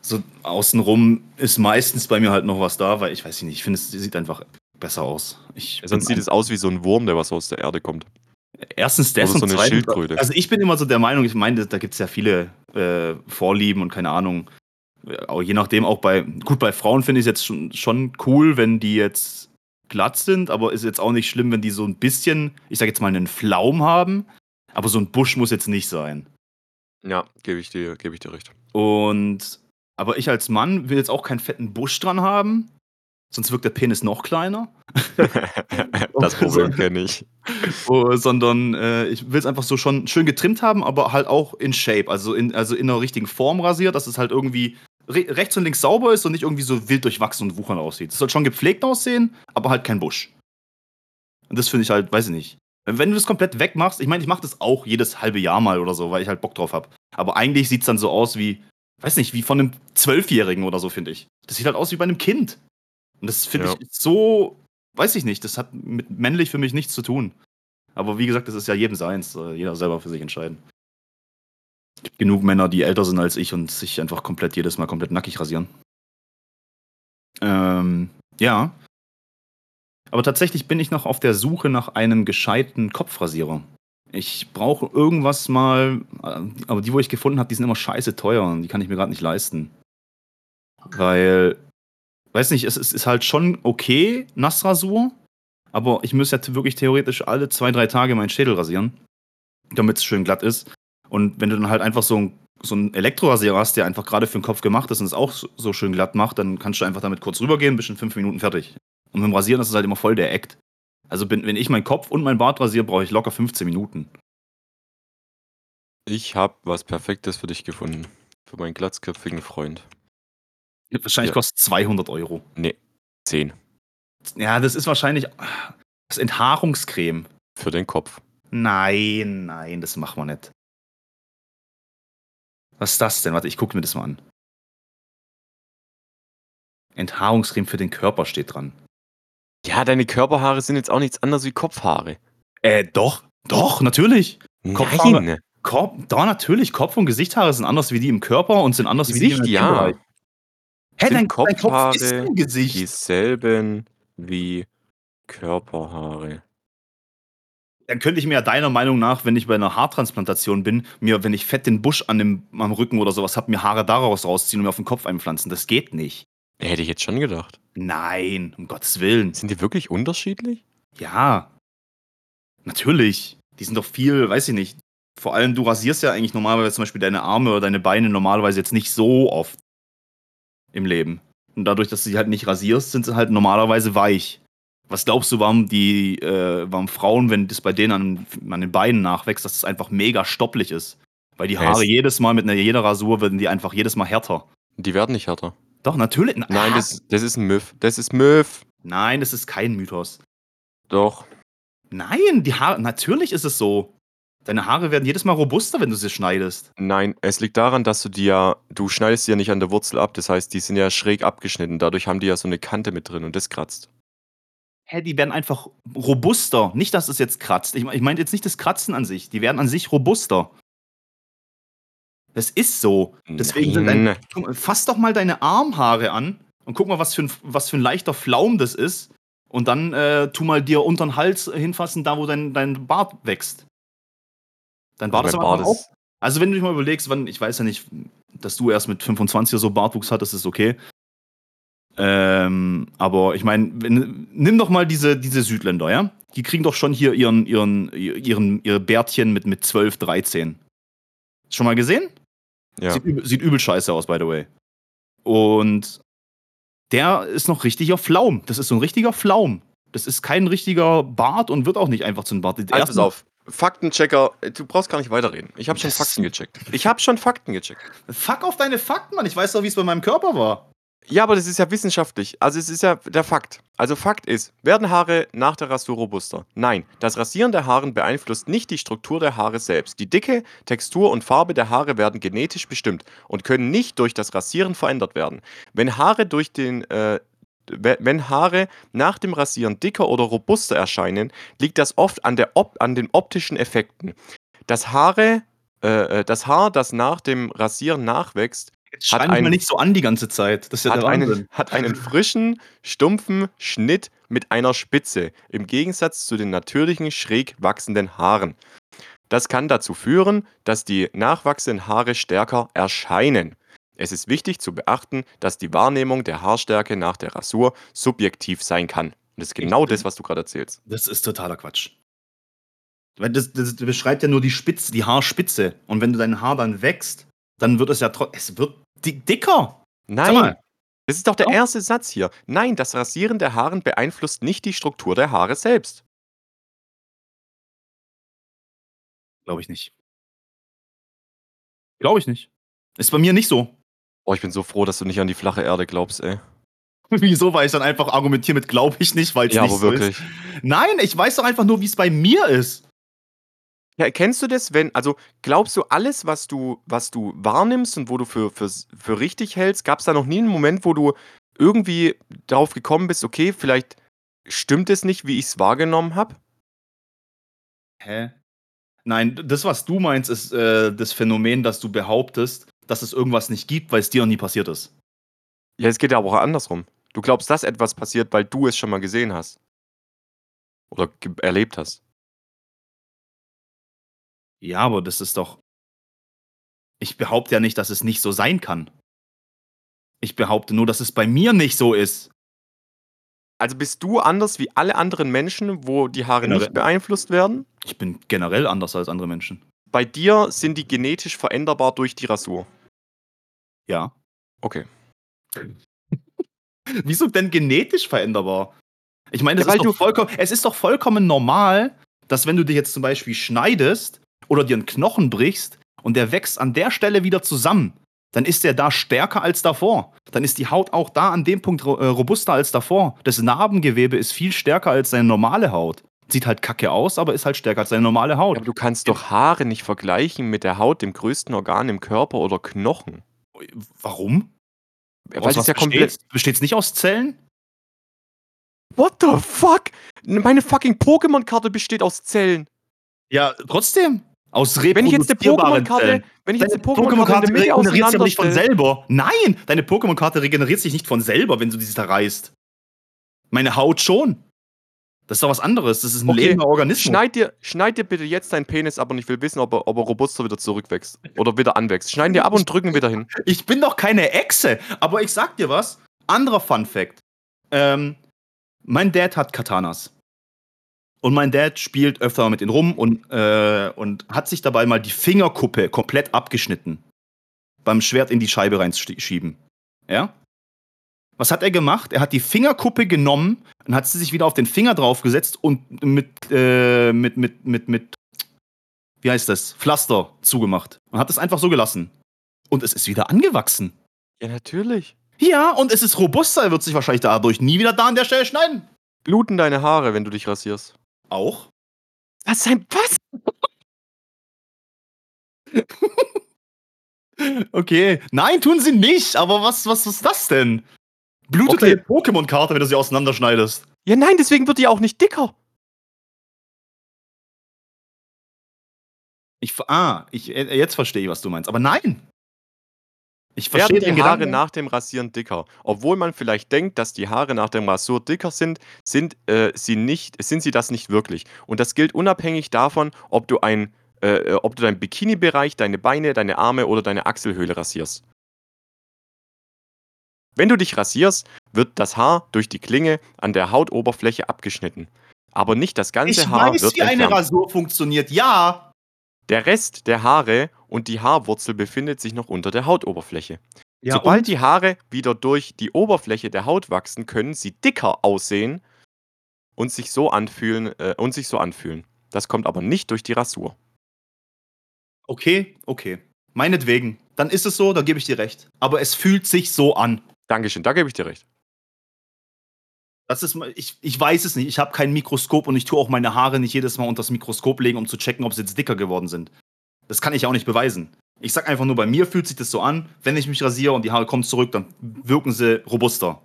so außenrum ist meistens bei mir halt noch was da, weil ich weiß nicht, ich finde, es sieht einfach besser aus. Ich Sonst bin sieht es aus wie so ein Wurm, der was aus der Erde kommt. Erstens das Oder so und eine zweitens, Schildkröte. also ich bin immer so der Meinung, ich meine, da gibt es ja viele äh, Vorlieben und keine Ahnung. Auch je nachdem, auch bei, gut, bei Frauen finde ich es jetzt schon, schon cool, wenn die jetzt glatt sind, aber ist jetzt auch nicht schlimm, wenn die so ein bisschen, ich sag jetzt mal, einen Flaum haben, aber so ein Busch muss jetzt nicht sein. Ja, gebe ich dir, gebe ich dir recht. Und, aber ich als Mann will jetzt auch keinen fetten Busch dran haben, sonst wirkt der Penis noch kleiner. das Problem kenne ich. Oh, sondern äh, ich will es einfach so schon schön getrimmt haben, aber halt auch in Shape, also in, also in einer richtigen Form rasiert, dass es halt irgendwie re rechts und links sauber ist und nicht irgendwie so wild durchwachsen und wuchern aussieht. Es soll schon gepflegt aussehen, aber halt kein Busch. Und das finde ich halt, weiß ich nicht. Wenn du das komplett wegmachst, ich meine, ich mache das auch jedes halbe Jahr mal oder so, weil ich halt Bock drauf habe. Aber eigentlich sieht es dann so aus wie, weiß nicht, wie von einem Zwölfjährigen oder so, finde ich. Das sieht halt aus wie bei einem Kind. Und das finde Ja. ich so, weiß ich nicht, das hat mit männlich für mich nichts zu tun. Aber wie gesagt, das ist ja jedem seins, äh, jeder selber für sich entscheiden. Es gibt genug Männer, die älter sind als ich und sich einfach komplett jedes Mal komplett nackig rasieren. Ähm, ja. Aber tatsächlich bin ich noch auf der Suche nach einem gescheiten Kopfrasierer. Ich brauche irgendwas mal, äh, aber die, wo ich gefunden habe, die sind immer scheiße teuer und die kann ich mir gerade nicht leisten. Weil, weiß nicht, es ist, ist halt schon okay, Nassrasur, aber ich müsste ja wirklich theoretisch alle zwei, drei Tage meinen Schädel rasieren, damit es schön glatt ist. Und wenn du dann halt einfach so ein so einen Elektrorasierer hast, der einfach gerade für den Kopf gemacht ist und es auch so- so schön glatt macht, dann kannst du einfach damit kurz rübergehen, bist in fünf Minuten fertig. Und mit dem Rasieren ist es halt immer voll der Act. Also bin, wenn ich meinen Kopf und mein Bart rasiere, brauche ich locker 15 Minuten. Ich habe was Perfektes für dich gefunden. Für meinen glatzköpfigen Freund. Wahrscheinlich Ja. kostet 200 Euro. Nee, 10. Ja, das ist wahrscheinlich das Enthaarungscreme. Für den Kopf. Nein, nein, das machen wir nicht. Was ist das denn? Warte, ich gucke mir das mal an. Enthaarungscreme für den Körper steht dran. Ja, deine Körperhaare sind jetzt auch nichts anderes wie Kopfhaare. Äh, doch, doch, natürlich. Kopfhaare- Nein. Kopf, da natürlich, Kopf und Gesichtshaare sind anders wie die im Körper und sind anders wie die im Gesicht, ja. Hä, dein, dein Kopf ist Kopfhaare dein Gesicht. dieselben wie Körperhaare? Dann könnte ich mir ja deiner Meinung nach, wenn ich bei einer Haartransplantation bin, mir, wenn ich fett den Busch an dem, am Rücken oder sowas habe, mir Haare daraus rausziehen und mir auf den Kopf einpflanzen. Das geht nicht. Hätte ich jetzt schon gedacht. Nein, um Gottes Willen. Sind die wirklich unterschiedlich? Ja. Natürlich. Die sind doch viel, weiß ich nicht. Vor allem, du rasierst ja eigentlich normalerweise zum Beispiel deine Arme oder deine Beine normalerweise jetzt nicht so oft im Leben. Und dadurch, dass du sie halt nicht rasierst, sind sie halt normalerweise weich. Was glaubst du, warum die, äh, warum Frauen, wenn das bei denen an, an den Beinen nachwächst, dass es einfach mega stopplich ist? Weil die Haare es- jedes Mal mit einer jeder Rasur werden die einfach jedes Mal härter. Die werden nicht härter. Doch, natürlich. Nein, Ah, das, das ist ein Myth. Das ist Myth. Nein, das ist kein Mythos. Doch. Nein, die Haare, natürlich ist es so. Deine Haare werden jedes Mal robuster, wenn du sie schneidest. Nein, es liegt daran, dass du die ja, du schneidest sie ja nicht an der Wurzel ab. Das heißt, die sind ja schräg abgeschnitten. Dadurch haben die ja so eine Kante mit drin und das kratzt. Hä, die werden einfach robuster. Nicht, dass es jetzt kratzt. Ich, ich meine jetzt nicht das Kratzen an sich. Die werden an sich robuster. Das ist so. Deswegen sind Nein. dein, guck mal, fass doch mal deine Armhaare an und guck mal, was für ein, was für ein leichter Flaum das ist. Und dann äh, tu mal dir unter den Hals hinfassen, da wo dein, dein Bart wächst. Dein Bart ist Mein aber auch. Also, wenn du dich mal überlegst, wann, ich weiß ja nicht, dass du erst mit 25 oder so Bartwuchs hattest, ist okay. Ähm, aber ich meine, nimm doch mal diese, diese Südländer, ja? Die kriegen doch schon hier ihren, ihren, ihren, ihre Bärtchen mit, mit 12, 13. Schon mal gesehen? Ja. Sieht, übel, sieht übel scheiße aus, by the way. Und der ist noch richtiger Flaum. Das ist so ein richtiger Flaum. Das ist kein richtiger Bart und wird auch nicht einfach zu einem Bart. Also, pass auf. Faktenchecker, du brauchst gar nicht weiterreden. Ich habe schon Das- Fakten gecheckt. Ich habe schon Fakten gecheckt. Fuck auf deine Fakten, Mann. Ich weiß doch, wie es bei meinem Körper war. Ja, aber das ist ja wissenschaftlich. Also es ist ja der Fakt. Also Fakt ist, werden Haare nach der Rasur robuster? Nein, das Rasieren der Haaren beeinflusst nicht die Struktur der Haare selbst. Die Dicke, Textur und Farbe der Haare werden genetisch bestimmt und können nicht durch das Rasieren verändert werden. Wenn Haare durch den äh, wenn Haare nach dem Rasieren dicker oder robuster erscheinen, liegt das oft an, der op an den optischen Effekten. Das, Haare, äh, äh, das Haar, das nach dem Rasieren nachwächst, Jetzt Hat schreib mich mal ein- nicht so an die ganze Zeit. Das ist ja hat der Wahnsinn. einen, hat einen frischen, stumpfen Schnitt mit einer Spitze, im Gegensatz zu den natürlichen, schräg wachsenden Haaren. Das kann dazu führen, dass die nachwachsenden Haare stärker erscheinen. Es ist wichtig zu beachten, dass die Wahrnehmung der Haarstärke nach der Rasur subjektiv sein kann. Und das ist genau Ich- das, was du gerade erzählst. Das ist totaler Quatsch. Weil das, das beschreibt ja nur die Spitze, die Haarspitze. Und wenn du dein Haar dann wächst, dann wird es ja trotzdem. Es wird di dicker. Nein, das ist doch der erste Satz hier. Nein, das Rasieren der Haaren beeinflusst nicht die Struktur der Haare selbst. Glaube ich nicht. Glaube ich nicht. Ist bei mir nicht so. Oh, ich bin so froh, dass du nicht an die flache Erde glaubst, ey. Wieso? Weil ich dann einfach argumentiere mit glaube ich nicht, weil es Ja, nicht aber so wirklich. ist. Nein, ich weiß doch einfach nur, wie es bei mir ist. Ja, kennst du das, wenn, also glaubst du, alles, was du, was du wahrnimmst und wo du für, für, für richtig hältst, gab es da noch nie einen Moment, wo du irgendwie darauf gekommen bist, okay, vielleicht stimmt es nicht, wie ich es wahrgenommen habe? Hä? Nein, das, was du meinst, ist äh, das Phänomen, dass du behauptest, dass es irgendwas nicht gibt, weil es dir noch nie passiert ist. Ja, es geht ja aber auch andersrum. Du glaubst, dass etwas passiert, weil du es schon mal gesehen hast. Oder erlebt hast. Ja, aber das ist doch. Ich behaupte ja nicht, dass es nicht so sein kann. Ich behaupte nur, dass es bei mir nicht so ist. Also bist du anders wie alle anderen Menschen, wo die Haare Generell. nicht beeinflusst werden? Ich bin generell anders als andere Menschen. Bei dir sind die genetisch veränderbar durch die Rasur. Ja. Okay. Wieso denn genetisch veränderbar? Ich meine, das Ja, ist doch vollkommen, es ist doch vollkommen normal, dass wenn du dich jetzt zum Beispiel schneidest oder dir einen Knochen brichst und der wächst an der Stelle wieder zusammen, dann ist der da stärker als davor. Dann ist die Haut auch da an dem Punkt äh, robuster als davor. Das Narbengewebe ist viel stärker als seine normale Haut. Sieht halt kacke aus, aber ist halt stärker als seine normale Haut. Aber du kannst doch Haare nicht vergleichen mit der Haut, dem größten Organ im Körper oder Knochen. Warum? Weil Aus das was ja komplett. besteht's? Besteht's nicht aus Zellen? What the fuck? Meine fucking Pokémon-Karte besteht aus Zellen. Ja, trotzdem. Aus Wenn ich jetzt eine Pokémon-Karte, wenn ich jetzt eine Pokémon-Karte Mitte regeneriert sich nicht von selber. Nein, deine Pokémon-Karte regeneriert sich nicht von selber, wenn du sie zerreißt. Meine Haut schon. Das ist doch was anderes. Das ist ein Okay, lebender Organismus. schneid dir, schneid dir bitte jetzt deinen Penis ab und ich will wissen, ob er, ob er robuster wieder zurückwächst oder wieder anwächst. Schneiden dir ab und drücken wieder hin. Ich bin doch keine Echse. Aber ich sag dir was. Anderer Fun Fact. Ähm, mein Dad hat Katanas. Und mein Dad spielt öfter mal mit ihnen rum und, äh, und hat sich dabei mal die Fingerkuppe komplett abgeschnitten. Beim Schwert in die Scheibe reinschieben. Ja? Was hat er gemacht? Er hat die Fingerkuppe genommen und hat sie sich wieder auf den Finger draufgesetzt und mit, äh, mit, mit, mit, mit, wie heißt das? Pflaster zugemacht. Und hat es einfach so gelassen. Und es ist wieder angewachsen. Ja, natürlich. Ja, und es ist robuster. Er wird sich wahrscheinlich dadurch nie wieder da an der Stelle schneiden. Bluten deine Haare, wenn du dich rasierst. Auch? Was sein. Was? Okay. Nein, tun sie nicht. Aber was, was ist das denn? Blutet Okay. deine Pokémon-Karte, wenn du sie auseinanderschneidest. Ja, nein, deswegen wird die auch nicht dicker. Ich, ver- ah, ich, äh, jetzt verstehe ich, was du meinst. Aber nein. Ich Werden verstehe die den Haare Gedanken. nach dem Rasieren dicker. Obwohl man vielleicht denkt, dass die Haare nach dem Rasur dicker sind, sind, äh, sie, nicht, sind sie das nicht wirklich. Und das gilt unabhängig davon, ob du, ein, äh, äh, ob du deinen Bikini-Bereich, deine Beine, deine Arme oder deine Achselhöhle rasierst. Wenn du dich rasierst, wird das Haar durch die Klinge an der Hautoberfläche abgeschnitten. Aber nicht das ganze Ich Haar weiß, wird wie eine entfernt. Rasur funktioniert. Ja. Der Rest der Haare und die Haarwurzel befindet sich noch unter der Hautoberfläche. ja Sobald die Haare wieder durch die Oberfläche der Haut wachsen, können sie dicker aussehen und sich so anfühlen, äh, und sich so anfühlen. Das kommt aber nicht durch die Rasur. Okay, okay. Meinetwegen. Dann ist es so, da gebe ich dir recht. Aber es fühlt sich so an. Dankeschön, da gebe ich dir recht. Das ist, mal- ich, ich weiß es nicht. Ich habe kein Mikroskop und ich tue auch meine Haare nicht jedes Mal unter das Mikroskop legen, um zu checken, ob sie jetzt dicker geworden sind. Das kann ich auch nicht beweisen. Ich sag einfach nur, bei mir fühlt sich das so an, wenn ich mich rasiere und die Haare kommen zurück, dann wirken sie robuster.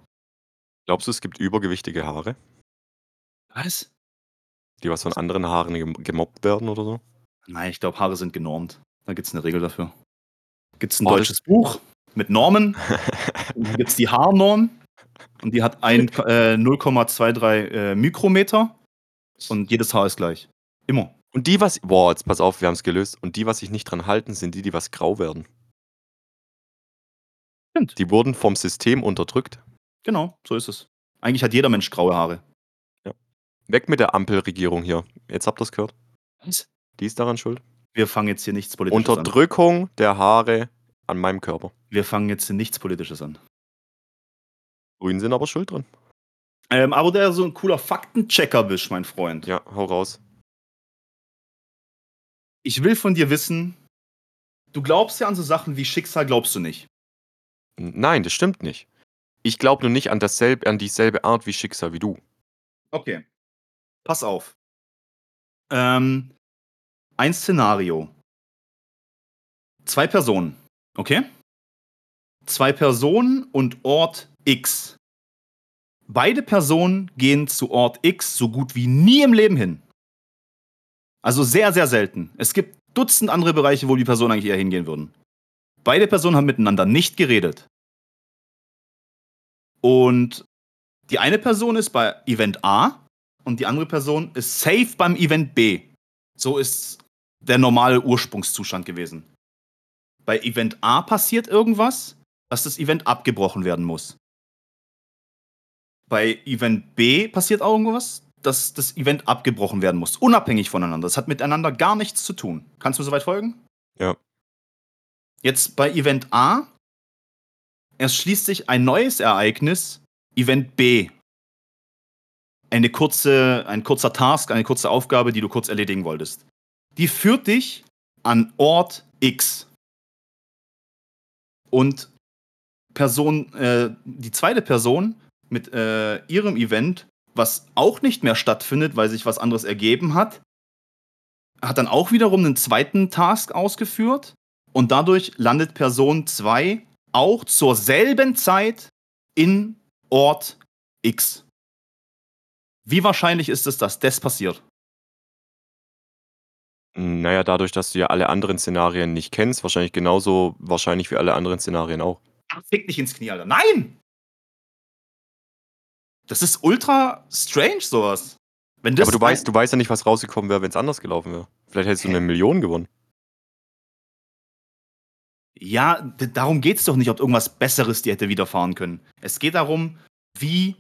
Glaubst du, es gibt übergewichtige Haare, Was? die was von anderen Haaren gem gemobbt werden oder so? Nein, ich glaube, Haare sind genormt. Da gibt es eine Regel dafür. Gibt es ein Oh, deutsches Buch mit Normen. Gibt es die Haarnorm. Und die hat ein, äh, 0,23 äh, Mikrometer. Und jedes Haar ist gleich. Immer. Und die, was. Boah, jetzt pass auf, wir haben es gelöst. Und die, was sich nicht dran halten, sind die, die was grau werden. Stimmt. Die wurden vom System unterdrückt. Genau, so ist es. Eigentlich hat jeder Mensch graue Haare. Weg mit der Ampelregierung hier. Jetzt habt ihr es gehört. Was? Die ist daran schuld. Wir fangen jetzt hier nichts Politisches an. Unterdrückung der Haare an meinem Körper. Wir fangen jetzt nichts Politisches an. Grünen sind aber schuld drin. Ähm, aber der so ein cooler Faktenchecker bist, mein Freund. Ja, hau raus. Ich will von dir wissen, du glaubst ja an so Sachen wie Schicksal, glaubst du nicht. Nein, das stimmt nicht. Ich glaube nur nicht an, dasselbe, an dieselbe Art wie Schicksal wie du. Okay. Pass auf. Ähm, ein Szenario. Zwei Personen. Okay? Zwei Personen und Ort X. Beide Personen gehen zu Ort X so gut wie nie im Leben hin. Also sehr, sehr selten. Es gibt Dutzend andere Bereiche, wo die Personen eigentlich eher hingehen würden. Beide Personen haben miteinander nicht geredet. Und die eine Person ist bei Event A und die andere Person ist safe beim Event B. So ist der normale Ursprungszustand gewesen. Bei Event A passiert irgendwas, dass das Event abgebrochen werden muss. Bei Event B passiert auch irgendwas, dass das Event abgebrochen werden muss. Unabhängig voneinander. Das hat miteinander gar nichts zu tun. Kannst du soweit folgen? Ja. Jetzt bei Event A, es schließt sich ein neues Ereignis, Event B. Eine kurze, ein kurzer Task, eine kurze Aufgabe, die du kurz erledigen wolltest. Die führt dich an Ort X. Und Person, äh, die zweite Person mit äh, ihrem Event, was auch nicht mehr stattfindet, weil sich was anderes ergeben hat, hat dann auch wiederum einen zweiten Task ausgeführt und dadurch landet Person 2 auch zur selben Zeit in Ort X. Wie wahrscheinlich ist es, dass das passiert? Naja, dadurch, dass du ja alle anderen Szenarien nicht kennst, wahrscheinlich genauso wahrscheinlich wie alle anderen Szenarien auch. Ach, fick dich ins Knie, Alter. Nein! Das ist ultra strange, sowas. Wenn das Aber du weißt, du weißt ja nicht, was rausgekommen wäre, wenn es anders gelaufen wäre. Vielleicht hättest du Hä? eine Million gewonnen. Ja, d- darum geht es doch nicht, ob irgendwas Besseres dir hätte widerfahren können. Es geht darum, wie,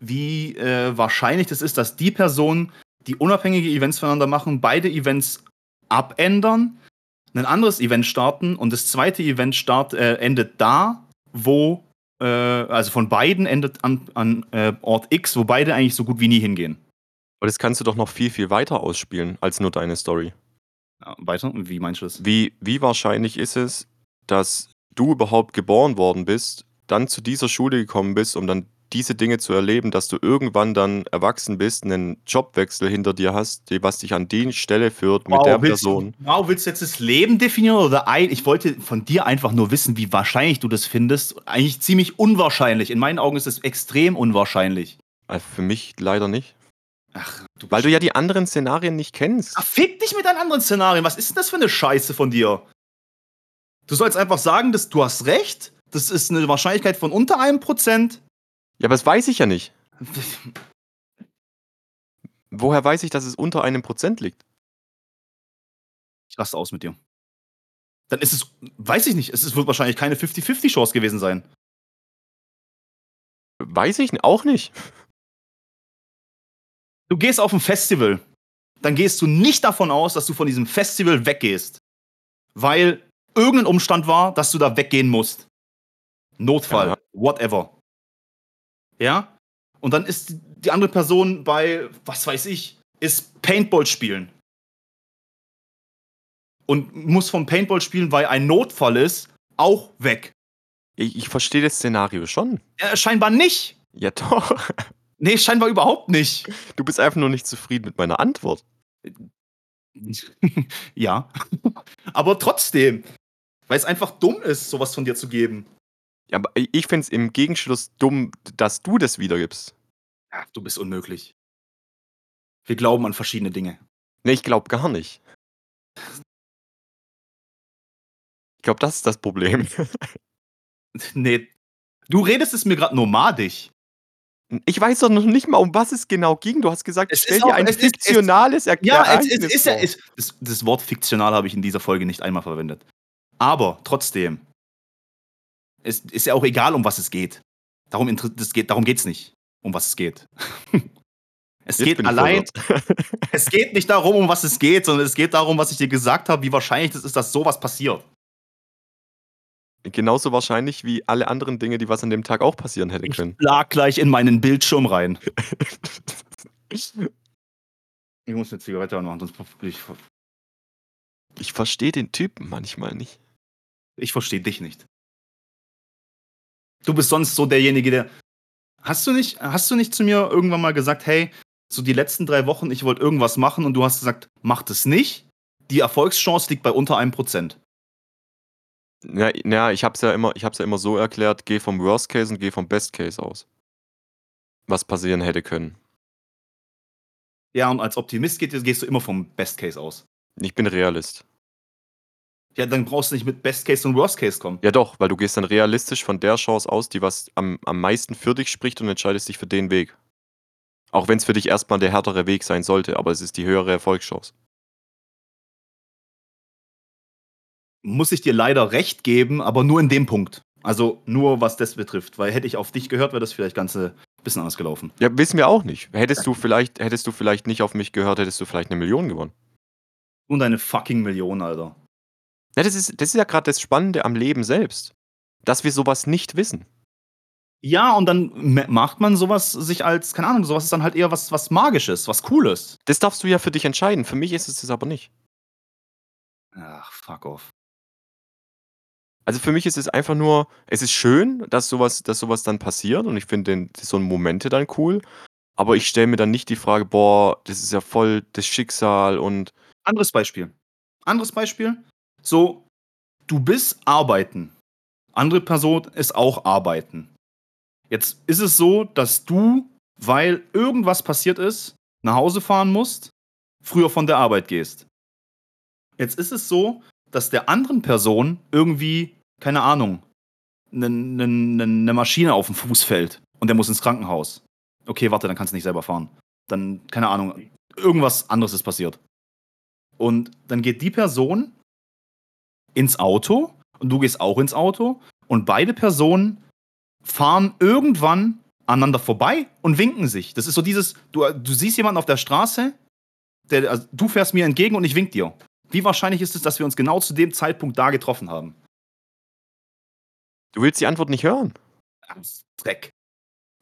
wie äh, wahrscheinlich das ist, dass die Personen, die unabhängige Events voneinander machen, beide Events abändern, ein anderes Event starten und das zweite Event start, äh, endet da, wo, äh, also von beiden endet an, an äh, Ort X, wo beide eigentlich so gut wie nie hingehen. Aber das kannst du doch noch viel, viel weiter ausspielen als nur deine Story. Ja, weiter? Wie meinst du das? Wie, wie wahrscheinlich ist es, dass du überhaupt geboren worden bist, dann zu dieser Schule gekommen bist, um dann diese Dinge zu erleben, dass du irgendwann dann erwachsen bist, einen Jobwechsel hinter dir hast, die, was dich an die Stelle führt mit der willst, Person. Wow, willst du jetzt das Leben definieren oder ein? Ich wollte von dir einfach nur wissen, wie wahrscheinlich du das findest. Eigentlich ziemlich unwahrscheinlich. In meinen Augen ist es extrem unwahrscheinlich. Also für mich leider nicht. Ach, du Weil du ja die anderen Szenarien nicht kennst. Ach, fick dich mit deinen anderen Szenarien. Was ist denn das für eine Scheiße von dir? Du sollst einfach sagen, dass du hast recht. Das ist eine Wahrscheinlichkeit von unter einem Prozent. Ja, aber das weiß ich ja nicht. Woher weiß ich, dass es unter einem Prozent liegt? Ich raste aus mit dir. Dann ist es, weiß ich nicht, es wird wahrscheinlich keine 50-50-Chance gewesen sein. Weiß ich auch nicht. Du gehst auf ein Festival. Dann gehst du nicht davon aus, dass du von diesem Festival weggehst. Weil irgendein Umstand war, dass du da weggehen musst. Notfall, Ja. whatever. Ja? Und dann ist die andere Person bei, was weiß ich, ist Paintball spielen. Und muss vom Paintball spielen, weil ein Notfall ist, auch weg. Ich, ich verstehe das Szenario schon. Äh, scheinbar nicht. Ja, doch. Nee, scheinbar überhaupt nicht. Du bist einfach nur nicht zufrieden mit meiner Antwort. ja. Aber trotzdem. Weil es einfach dumm ist, sowas von dir zu geben. Ja, aber ich finde es im Gegenschluss dumm, dass du das wiedergibst. Ja, du bist unmöglich. Wir glauben an verschiedene Dinge. Nee, ich glaube gar nicht. Ich glaube, das ist das Problem. nee. Du redest es mir gerade nomadisch. Ich weiß doch noch nicht mal, um was es genau ging. Du hast gesagt, Es stell ist dir auch- ein es ist- es- fiktionales Er Ja, es, es ist ja. das, das Wort fiktional habe ich in dieser Folge nicht einmal verwendet. Aber trotzdem. Es ist ja auch egal, um was es geht. Darum, das geht, darum es nicht, um was es geht. es Jetzt geht ich allein. Es geht nicht darum, um was es geht, sondern es geht darum, was ich dir gesagt habe, wie wahrscheinlich es ist, dass sowas passiert. Genauso wahrscheinlich wie alle anderen Dinge, die was an dem Tag auch passieren hätte Ich können. lag gleich in meinen Bildschirm rein. Ich muss eine Zigarette anmachen, sonst ich, Ich verstehe den Typen manchmal nicht. ich verstehe dich nicht. Du bist sonst so derjenige, der. Hast du nicht, hast du nicht zu mir irgendwann mal gesagt, hey, so die letzten drei Wochen, ich wollte irgendwas machen und du hast gesagt, mach das nicht. Die Erfolgschance liegt bei unter einem Prozent. Ja, ja ich habe es ja, immer- ich hab's ja immer so erklärt, geh vom Worst Case und geh vom Best Case aus. Was passieren hätte können. Ja, und als Optimist gehst du immer vom Best Case aus. Ich bin Realist. Ja, dann brauchst du nicht mit Best Case und Worst Case kommen. Ja doch, weil du gehst dann realistisch von der Chance aus, die was am, am meisten für dich spricht und entscheidest dich für den Weg. Auch wenn es für dich erstmal der härtere Weg sein sollte, aber es ist die höhere Erfolgschance. muss ich dir leider recht geben, aber nur in dem Punkt. Also nur was das betrifft. Weil hätte ich auf dich gehört, wäre das vielleicht ganze bisschen anders gelaufen. Ja, wissen wir auch nicht. Hättest du vielleicht, hättest du vielleicht nicht auf mich gehört, hättest du vielleicht eine Million gewonnen. Und deine fucking Million, Alter. Ja, das ist, das ist ja gerade das Spannende am Leben selbst. Dass wir sowas nicht wissen. Ja, und dann macht man sowas sich als, keine Ahnung, sowas ist dann halt eher was, was Magisches, was Cooles. Das darfst du ja für dich entscheiden. Für mich ist es das aber nicht. Ach, fuck off. Also für mich ist es einfach nur, es ist schön, dass sowas, dass sowas dann passiert und ich finde so Momente dann cool. Aber ich stelle mir dann nicht die Frage, boah, das ist ja voll das Schicksal und Anderes Beispiel. Anderes Beispiel. So, du bist arbeiten. Andere Person ist auch arbeiten. Jetzt ist es so, dass du, weil irgendwas passiert ist, nach Hause fahren musst, früher von der Arbeit gehst. Jetzt ist es so, dass der anderen Person irgendwie, keine Ahnung, eine ne, ne, ne Maschine auf den Fuß fällt und der muss ins Krankenhaus. Okay, warte, dann kannst du nicht selber fahren. Dann, keine Ahnung, irgendwas anderes ist passiert. Und dann geht die Person ins Auto und du gehst auch ins Auto und beide Personen fahren irgendwann aneinander vorbei und winken sich. Das ist so dieses, du, du siehst jemanden auf der Straße, der, also du fährst mir entgegen und ich wink dir. Wie wahrscheinlich ist es, dass wir uns genau zu dem Zeitpunkt da getroffen haben? Du willst die Antwort nicht hören? Dreck.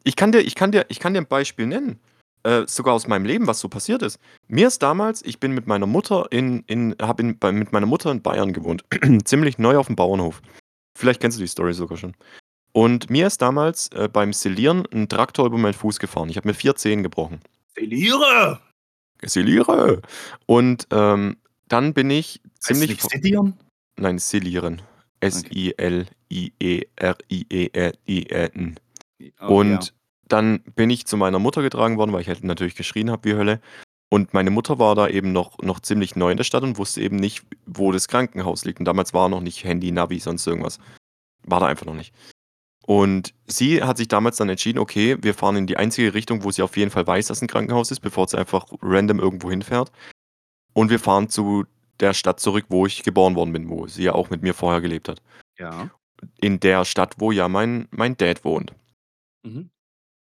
Ich kann dir, ich kann dir, ich kann dir ein Beispiel nennen. Äh, sogar aus meinem Leben, was so passiert ist. Mir ist damals, ich bin mit meiner Mutter in, in habe mit meiner Mutter in Bayern gewohnt. Ziemlich neu auf dem Bauernhof. Vielleicht kennst du die Story sogar schon. Und mir ist damals äh, beim Selieren ein Traktor über meinen Fuß gefahren. Ich habe mir vier Zehen gebrochen. Seliere! Seliere! Und ähm, dann bin ich ziemlich. Selieren? Nein, Selieren. S-I-L-I-E-R-I-E-R-I-E-N. Oh, und ja. Dann bin ich zu meiner Mutter getragen worden, weil ich halt natürlich geschrien habe wie Hölle. Und meine Mutter war da eben noch, noch ziemlich neu in der Stadt und wusste eben nicht, wo das Krankenhaus liegt. Und damals war noch nicht Handy, Navi, sonst irgendwas. War da einfach noch nicht. Und sie hat sich damals dann entschieden, okay, wir fahren in die einzige Richtung, wo sie auf jeden Fall weiß, dass ein Krankenhaus ist, bevor sie einfach random irgendwo hinfährt. Und wir fahren zu der Stadt zurück, wo ich geboren worden bin, wo sie ja auch mit mir vorher gelebt hat. Ja. In der Stadt, wo ja mein, mein Dad wohnt. Mhm.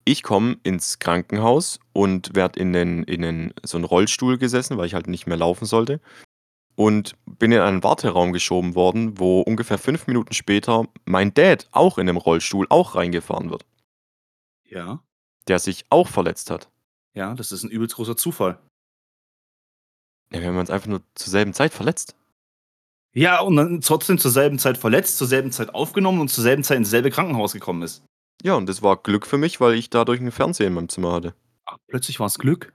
Ich komme ins Krankenhaus und werde in, den, in den, so einen Rollstuhl gesessen, weil ich halt nicht mehr laufen sollte und bin in einen Warteraum geschoben worden, wo ungefähr fünf Minuten später mein Dad auch in dem Rollstuhl auch reingefahren wird. Ja. Der sich auch verletzt hat. Ja, das ist ein übelst großer Zufall. Ja, wir haben uns einfach nur zur selben Zeit verletzt. Ja, und dann trotzdem zur selben Zeit verletzt, zur selben Zeit aufgenommen und zur selben Zeit ins selbe Krankenhaus gekommen ist. Ja, und das war Glück für mich, weil ich dadurch einen Fernseher in meinem Zimmer hatte. Ach, plötzlich war es Glück?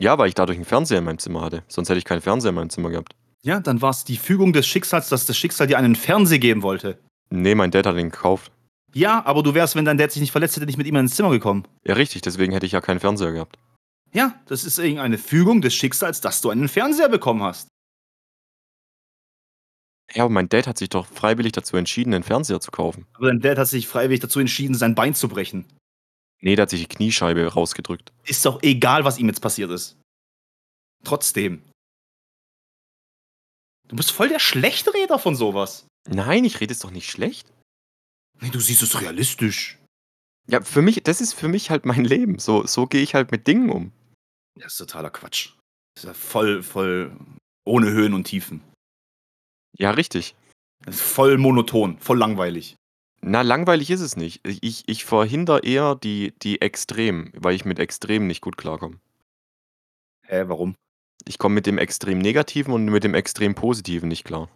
Ja, weil ich dadurch einen Fernseher in meinem Zimmer hatte. Sonst hätte ich keinen Fernseher in meinem Zimmer gehabt. Ja, dann war es die Fügung des Schicksals, dass das Schicksal dir einen Fernseher geben wollte. Nee, mein Dad hat ihn gekauft. Ja, aber du wärst, wenn dein Dad sich nicht verletzt hätte, nicht mit ihm ins Zimmer gekommen. Ja, richtig, deswegen hätte ich ja keinen Fernseher gehabt. Ja, das ist irgendeine Fügung des Schicksals, dass du einen Fernseher bekommen hast. Ja, aber mein Dad hat sich doch freiwillig dazu entschieden, einen Fernseher zu kaufen. Aber dein Dad hat sich freiwillig dazu entschieden, sein Bein zu brechen. Nee, der hat sich die Kniescheibe rausgedrückt. Ist doch egal, was ihm jetzt passiert ist. Trotzdem. Du bist voll der Schlechträder von sowas. Nein, ich rede es doch nicht schlecht. Nee, du siehst es realistisch. Ja, für mich, das ist für mich halt mein Leben. So, so gehe ich halt mit Dingen um. Das ist totaler Quatsch. Das ist ja voll, voll ohne Höhen und Tiefen. Ja, richtig. Das ist voll monoton, voll langweilig. Na, langweilig ist es nicht. Ich, ich verhindere eher die, die Extremen, weil ich mit Extremen nicht gut klarkomme. Hä, warum? Ich komme mit dem extrem Negativen und mit dem extrem Positiven nicht klar.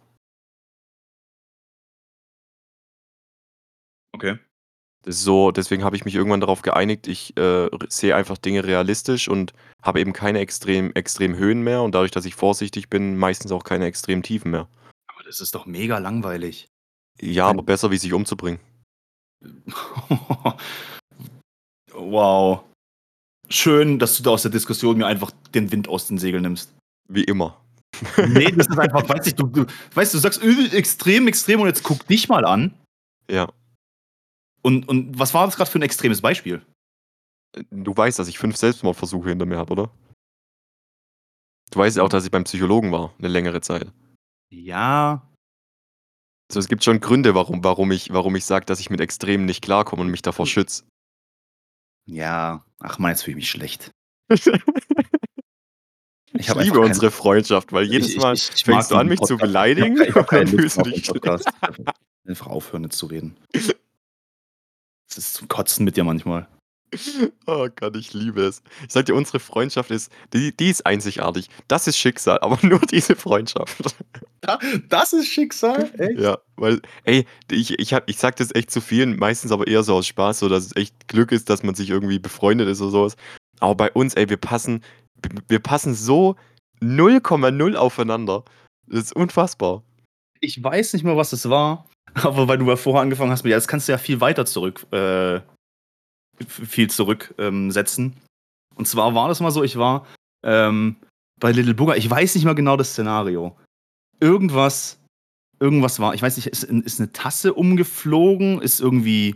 Okay. Das ist so, deswegen habe ich mich irgendwann darauf geeinigt, ich äh, sehe einfach Dinge realistisch und habe eben keine extrem, extrem Höhen mehr und dadurch, dass ich vorsichtig bin, meistens auch keine extrem Tiefen mehr. Das ist doch mega langweilig. Ja, aber besser, wie sich umzubringen. wow. Schön, dass du da aus der Diskussion mir einfach den Wind aus den Segeln nimmst. Wie immer. nee, das ist einfach, weißt du, du, weißt, du sagst extrem, extrem und jetzt guck dich mal an. Ja. Und, und was war das gerade für ein extremes Beispiel? Du weißt, dass ich fünf Selbstmordversuche hinter mir habe, oder? Du weißt auch, dass ich beim Psychologen war, eine längere Zeit. Ja. Also es gibt schon Gründe, warum, warum ich, warum ich sage, dass ich mit Extremen nicht klarkomme und mich davor hm. schütze. Ja, ach man, jetzt fühle ich mich schlecht. Ich, ich liebe unsere Freundschaft, weil jedes Mal ich, ich, fängst du an, mich zu beleidigen ich hab, hab und fühlst du dich. Einfach aufhören, jetzt zu reden. Es ist zum Kotzen mit dir manchmal. Oh Gott, ich liebe es. Ich sag dir, unsere Freundschaft ist, die, die ist einzigartig. Das ist Schicksal, aber nur diese Freundschaft. Das ist Schicksal? Echt? Ja, weil, ey, ich, ich, hab, ich sag das echt zu vielen, meistens aber eher so aus Spaß, so dass es echt Glück ist, dass man sich irgendwie befreundet ist oder sowas. Aber bei uns, ey, wir passen, wir passen so 0,0 aufeinander. Das ist unfassbar. Ich weiß nicht mal, was es war, aber weil du ja vorher angefangen hast mit, ja, das kannst du ja viel weiter zurück, äh, viel zurücksetzen. Ähm, und zwar war das mal so, ich war ähm, bei Little Booger, ich weiß nicht mal genau das Szenario. Irgendwas, irgendwas war, ich weiß nicht, ist, ist eine Tasse umgeflogen, ist irgendwie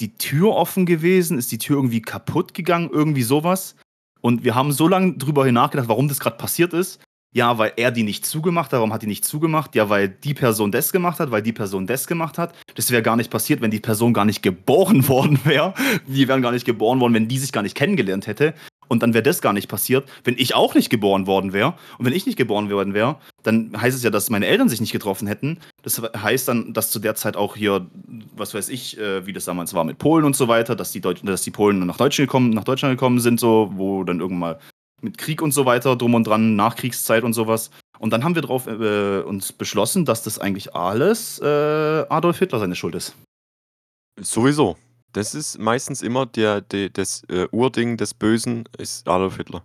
die Tür offen gewesen, ist die Tür irgendwie kaputt gegangen, irgendwie sowas. Und wir haben so lange drüber nachgedacht, warum das gerade passiert ist. Ja, weil er die nicht zugemacht hat. Warum hat die nicht zugemacht? Ja, weil die Person das gemacht hat, weil die Person das gemacht hat. Das wäre gar nicht passiert, wenn die Person gar nicht geboren worden wäre. Die wären gar nicht geboren worden, wenn die sich gar nicht kennengelernt hätte. Und dann wäre das gar nicht passiert, wenn ich auch nicht geboren worden wäre. Und wenn ich nicht geboren worden wäre, dann heißt es ja, dass meine Eltern sich nicht getroffen hätten. Das heißt dann, dass zu der Zeit auch hier, was weiß ich, äh, wie das damals war mit Polen und so weiter, dass die, Deut dass die Polen nach Deutschland, gekommen, nach Deutschland gekommen sind, so, wo dann irgendwann mal mit Krieg und so weiter, drum und dran, Nachkriegszeit und sowas. Und dann haben wir darauf äh, uns beschlossen, dass das eigentlich alles äh, Adolf Hitler seine Schuld ist. Sowieso. Das ist meistens immer der, der das äh, Urding des Bösen ist Adolf Hitler.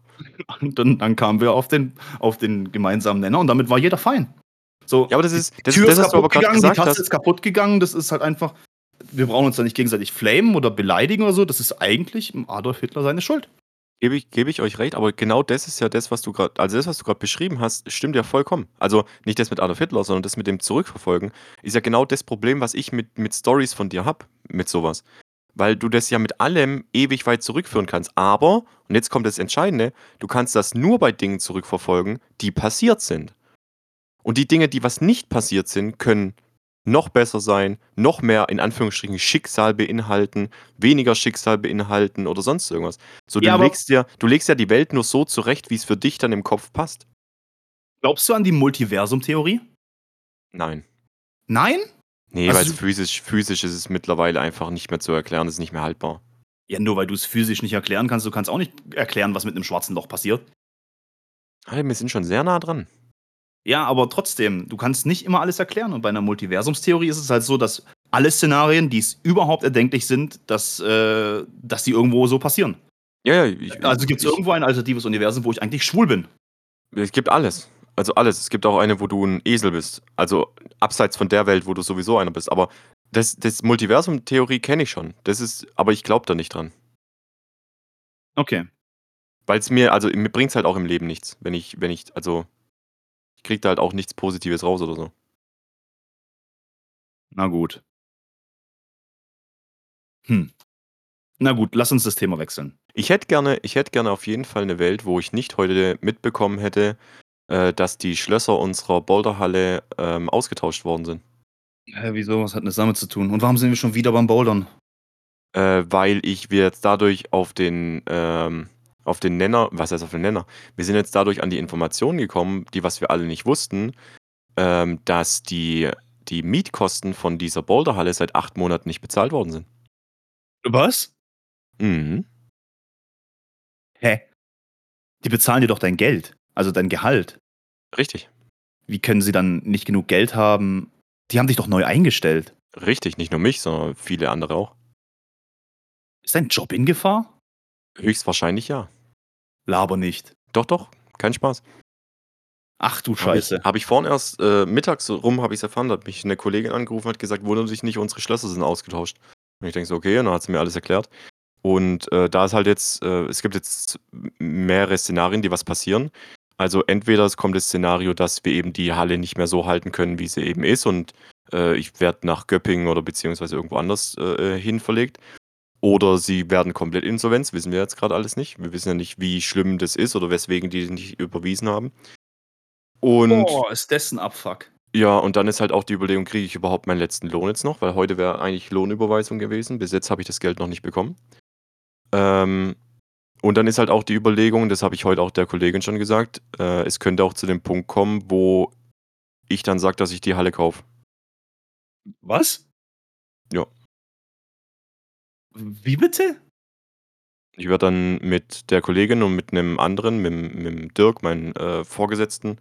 Und dann, dann kamen wir auf den, auf den gemeinsamen Nenner und damit war jeder fein. So, Ja, aber das ist, das, Tür das ist kaputt gegangen, die gesagt. Tasse Hast, ist kaputt gegangen, das ist halt einfach, wir brauchen uns da nicht gegenseitig flamen oder beleidigen oder so, das ist eigentlich Adolf Hitler seine Schuld. Gebe ich, gebe ich euch recht, aber genau das ist ja das, was du gerade, also das, was du gerade beschrieben hast, stimmt ja vollkommen. Also nicht das mit Adolf Hitler, sondern das mit dem Zurückverfolgen, ist ja genau das Problem, was ich mit, mit Stories von dir habe, mit sowas. Weil du das ja mit allem ewig weit zurückführen kannst. Aber, und jetzt kommt das Entscheidende, du kannst das nur bei Dingen zurückverfolgen, die passiert sind. Und die Dinge, die was nicht passiert sind, können noch besser sein, noch mehr in Anführungsstrichen Schicksal beinhalten, weniger Schicksal beinhalten oder sonst irgendwas. So, du, Ja, aber- legst ja, du legst ja die Welt nur so zurecht, wie es für dich dann im Kopf passt. Glaubst du an die Multiversum-Theorie? Nein. Nein? Nee, Also weil du- es physisch, physisch ist es mittlerweile einfach nicht mehr zu erklären, es ist nicht mehr haltbar. Ja, nur weil du es physisch nicht erklären kannst, du kannst auch nicht erklären, was mit einem schwarzen Loch passiert. Hey, wir sind schon sehr nah dran. Ja, aber trotzdem, du kannst nicht immer alles erklären. Und bei einer Multiversumstheorie ist es halt so, dass alle Szenarien, die es überhaupt erdenklich sind, dass, äh, dass die irgendwo so passieren. Ja, ja, ich, Also gibt es irgendwo ein alternatives Universum, wo ich eigentlich schwul bin. Es gibt alles. Also alles. Es gibt auch eine, wo du ein Esel bist. Also abseits von der Welt, wo du sowieso einer bist. Aber das, das Multiversum-Theorie kenne ich schon. Das ist, aber ich glaube da nicht dran. Okay. Weil es mir, also mir bringt es halt auch im Leben nichts, wenn ich, wenn ich, also ich krieg da halt auch nichts Positives raus oder so. Na gut. Hm. Na gut, lass uns das Thema wechseln. Ich hätte gerne, ich hätte gerne auf jeden Fall eine Welt, wo ich nicht heute mitbekommen hätte, äh, dass die Schlösser unserer Boulderhalle ähm, ausgetauscht worden sind. Hä, wieso? Was hat das damit zu tun? Und warum sind wir schon wieder beim Bouldern? Äh, weil ich wir jetzt dadurch auf den, ähm, auf den Nenner, was heißt auf den Nenner? Wir sind jetzt dadurch an die Informationen gekommen, die was wir alle nicht wussten, ähm, dass die, die Mietkosten von dieser Boulderhalle seit acht Monaten nicht bezahlt worden sind. Was? Mhm. Hä? Die bezahlen dir doch dein Geld, also dein Gehalt. Richtig. Wie können sie dann nicht genug Geld haben? Die haben dich doch neu eingestellt. Richtig, nicht nur mich, sondern viele andere auch. Ist dein Job in Gefahr? Höchstwahrscheinlich ja. Laber nicht. Doch, doch, kein Spaß. Ach du Habe Scheiße. ich, hab ich vorhin erst äh, mittags rum, habe ich es erfahren, da hat mich eine Kollegin angerufen und hat gesagt, wundern sich nicht, unsere Schlösser sind ausgetauscht. Und ich denke so, okay, und dann hat sie mir alles erklärt. Und äh, da ist halt jetzt, äh, es gibt jetzt mehrere Szenarien, die was passieren. Also entweder es kommt das Szenario, dass wir eben die Halle nicht mehr so halten können, wie sie eben ist und äh, ich werde nach Göppingen oder beziehungsweise irgendwo anders äh, hin verlegt. Oder sie werden komplett insolvenz, wissen wir jetzt gerade alles nicht. Wir wissen ja nicht, wie schlimm das ist oder weswegen die nicht überwiesen haben. Und Boah, ist das ein Abfuck. ja, und dann ist halt auch die Überlegung, kriege ich überhaupt meinen letzten Lohn jetzt noch? Weil heute wäre eigentlich Lohnüberweisung gewesen. Bis jetzt habe ich das Geld noch nicht bekommen. Ähm, und dann ist halt auch die Überlegung, das habe ich heute auch der Kollegin schon gesagt, äh, es könnte auch zu dem Punkt kommen, wo ich dann sage, dass ich die Halle kaufe. Was? Ja. Wie bitte? Ich werde dann mit der Kollegin und mit einem anderen, mit, dem- mit Dirk, meinen äh, Vorgesetzten,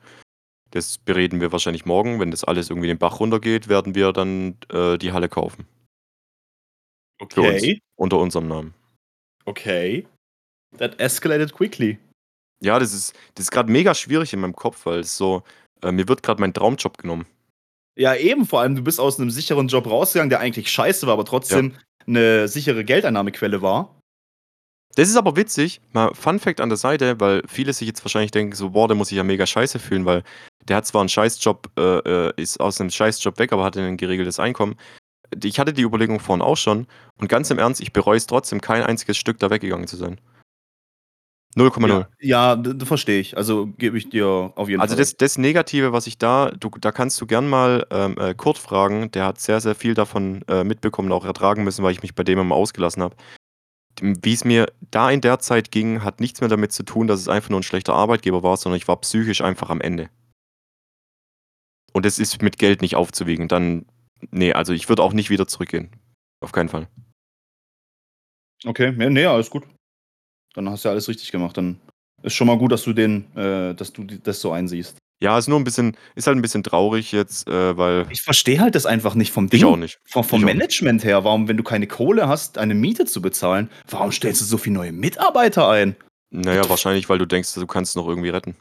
das bereden wir wahrscheinlich morgen. Wenn das alles irgendwie den Bach runtergeht, werden wir dann äh, die Halle kaufen. Für uns. Okay. Unter unserem Namen. Okay. That escalated quickly. Ja, das ist, das ist gerade mega schwierig in meinem Kopf, weil es so, äh, mir wird gerade mein Traumjob genommen. Ja, eben, vor allem, du bist aus einem sicheren Job rausgegangen, der eigentlich scheiße war, aber trotzdem eine sichere Geldeinnahmequelle war. Das ist aber witzig, mal Fun Fact an der Seite, weil viele sich jetzt wahrscheinlich denken so: „Boah, der muss sich ja mega scheiße fühlen“, weil der hat zwar 'n Scheißjob äh, äh, ist aus 'nem Scheißjob weg, aber hatte 'nen geregeltes Einkommen. Ich hatte die Überlegung vorhin auch schon und ganz im Ernst, ich bereue es trotzdem, kein einziges Stück da weggegangen zu sein. 0,0. Ja, ja, verstehe ich. Also, gebe ich dir auf jeden Also, Fall das recht. das Negative, was ich da du da kannst du gern mal, ähm, äh, Kurt fragen, der hat sehr, sehr viel davon, äh, mitbekommen, auch ertragen müssen, weil ich mich bei dem immer ausgelassen habe. Hm, wie's mir da in der Zeit ging, hat nichts mehr damit zu tun, dass es einfach nur 'n schlechter Arbeitgeber war, sondern ich war psychisch einfach am Ende. Und das ist mit Geld nicht aufzuwiegen. Dann ne, also, ich würde auch nicht wieder zurückgehen. Auf keinen Fall. Okay, ne, ne, alles gut. Dann hast du ja alles richtig gemacht. Dann ist schon mal gut, dass du den äh, dass du das so einsiehst. Ja, ist nur 'n bisschen ist halt 'n bisschen traurig jetzt, äh, weil Ich verstehe halt das einfach nicht vom Ich auch Ding nicht. vo Ich vom auch nicht. Management her. Warum, wenn du keine Kohle hast, eine Miete zu bezahlen, warum stellst du so viele neue Mitarbeiter ein? Na What ja, the f wahrscheinlich, weil du denkst, du kannst noch irgendwie retten.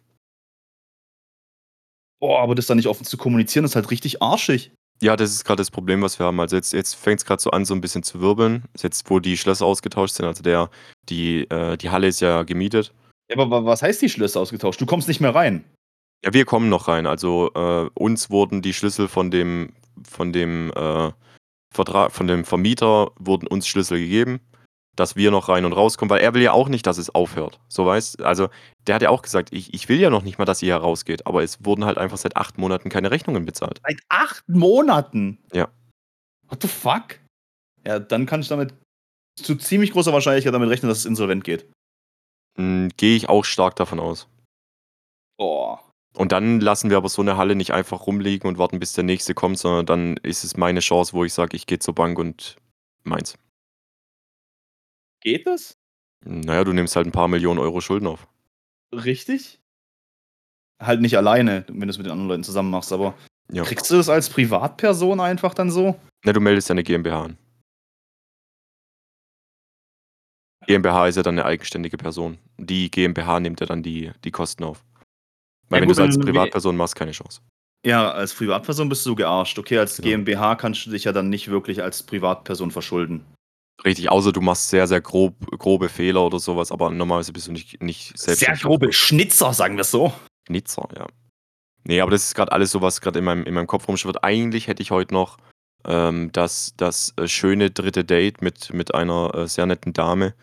Boah, aber das dann nicht offen zu kommunizieren, ist halt richtig arschig. Ja, das ist grad das Problem, was wir haben. Also, jetzt jetzt fängt's grad so an, so 'n bisschen zu wirbeln. Jetzt, wo die Schlösser ausgetauscht sind, also der die äh, die Halle ist ja gemietet. Ja, aber wa was heißt die Schlösser ausgetauscht? Du kommst nicht mehr rein? Ja, wir kommen noch rein. Also, äh, uns wurden die Schlüssel von dem von dem, äh, Vertra von dem Vermieter wurden uns Schlüssel gegeben, dass wir noch rein und rauskommen, weil er will ja auch nicht, dass es aufhört. So, weißt also, der hat ja auch gesagt: „Ich ich will ja noch nicht mal, dass ihr hier rausgeht“, aber es wurden halt einfach seit 8 Monaten keine Rechnungen bezahlt. Seit 8 Monaten? Ja. What the fuck? Ja, dann kann ich damit zu ziemlich großer Wahrscheinlichkeit damit rechnen, dass es insolvent geht. Hm, gehe ich auch stark davon aus. Boah. Und dann lassen wir aber so 'ne Halle nicht einfach rumliegen und warten, bis der Nächste kommt, sondern dann ist es meine Chance, wo ich sage: „Ich gehe zur Bank und meins.“ Geht das? Na ja, du nimmst halt 'n paar Millionen Euro Schulden auf. Richtig? Halt nicht alleine, wenn du's mit den anderen Leuten zusammen machst, aber Ja. kriegst du das als Privatperson einfach dann so? Ne, du meldest ja 'ne GmbH an. GmbH ist ja dann 'ne eigenständige Person. Die GmbH nimmt ja dann die die Kosten auf. Weil Ja wenn als du 'ne W Privatperson machst, keine Chance. Ja, als Privatperson bist du gearscht. Okay, als Genau. GmbH kannst du dich ja dann nicht wirklich als Privatperson verschulden. Richtig, außer du machst sehr, sehr grob grobe Fehler oder so was, aber normalerweise bist du nicht nicht Sehr selbstständig grobe Schnitzer, sagen wir's so. Schnitzer, ja. Ne, aber das ist grad alles so, was grad in meinem in meinem Kopf rumschwirrt. Eigentlich hätte ich heute noch, ähm, das das, äh, schöne 3. Date mit mit einer, äh, sehr netten Dame.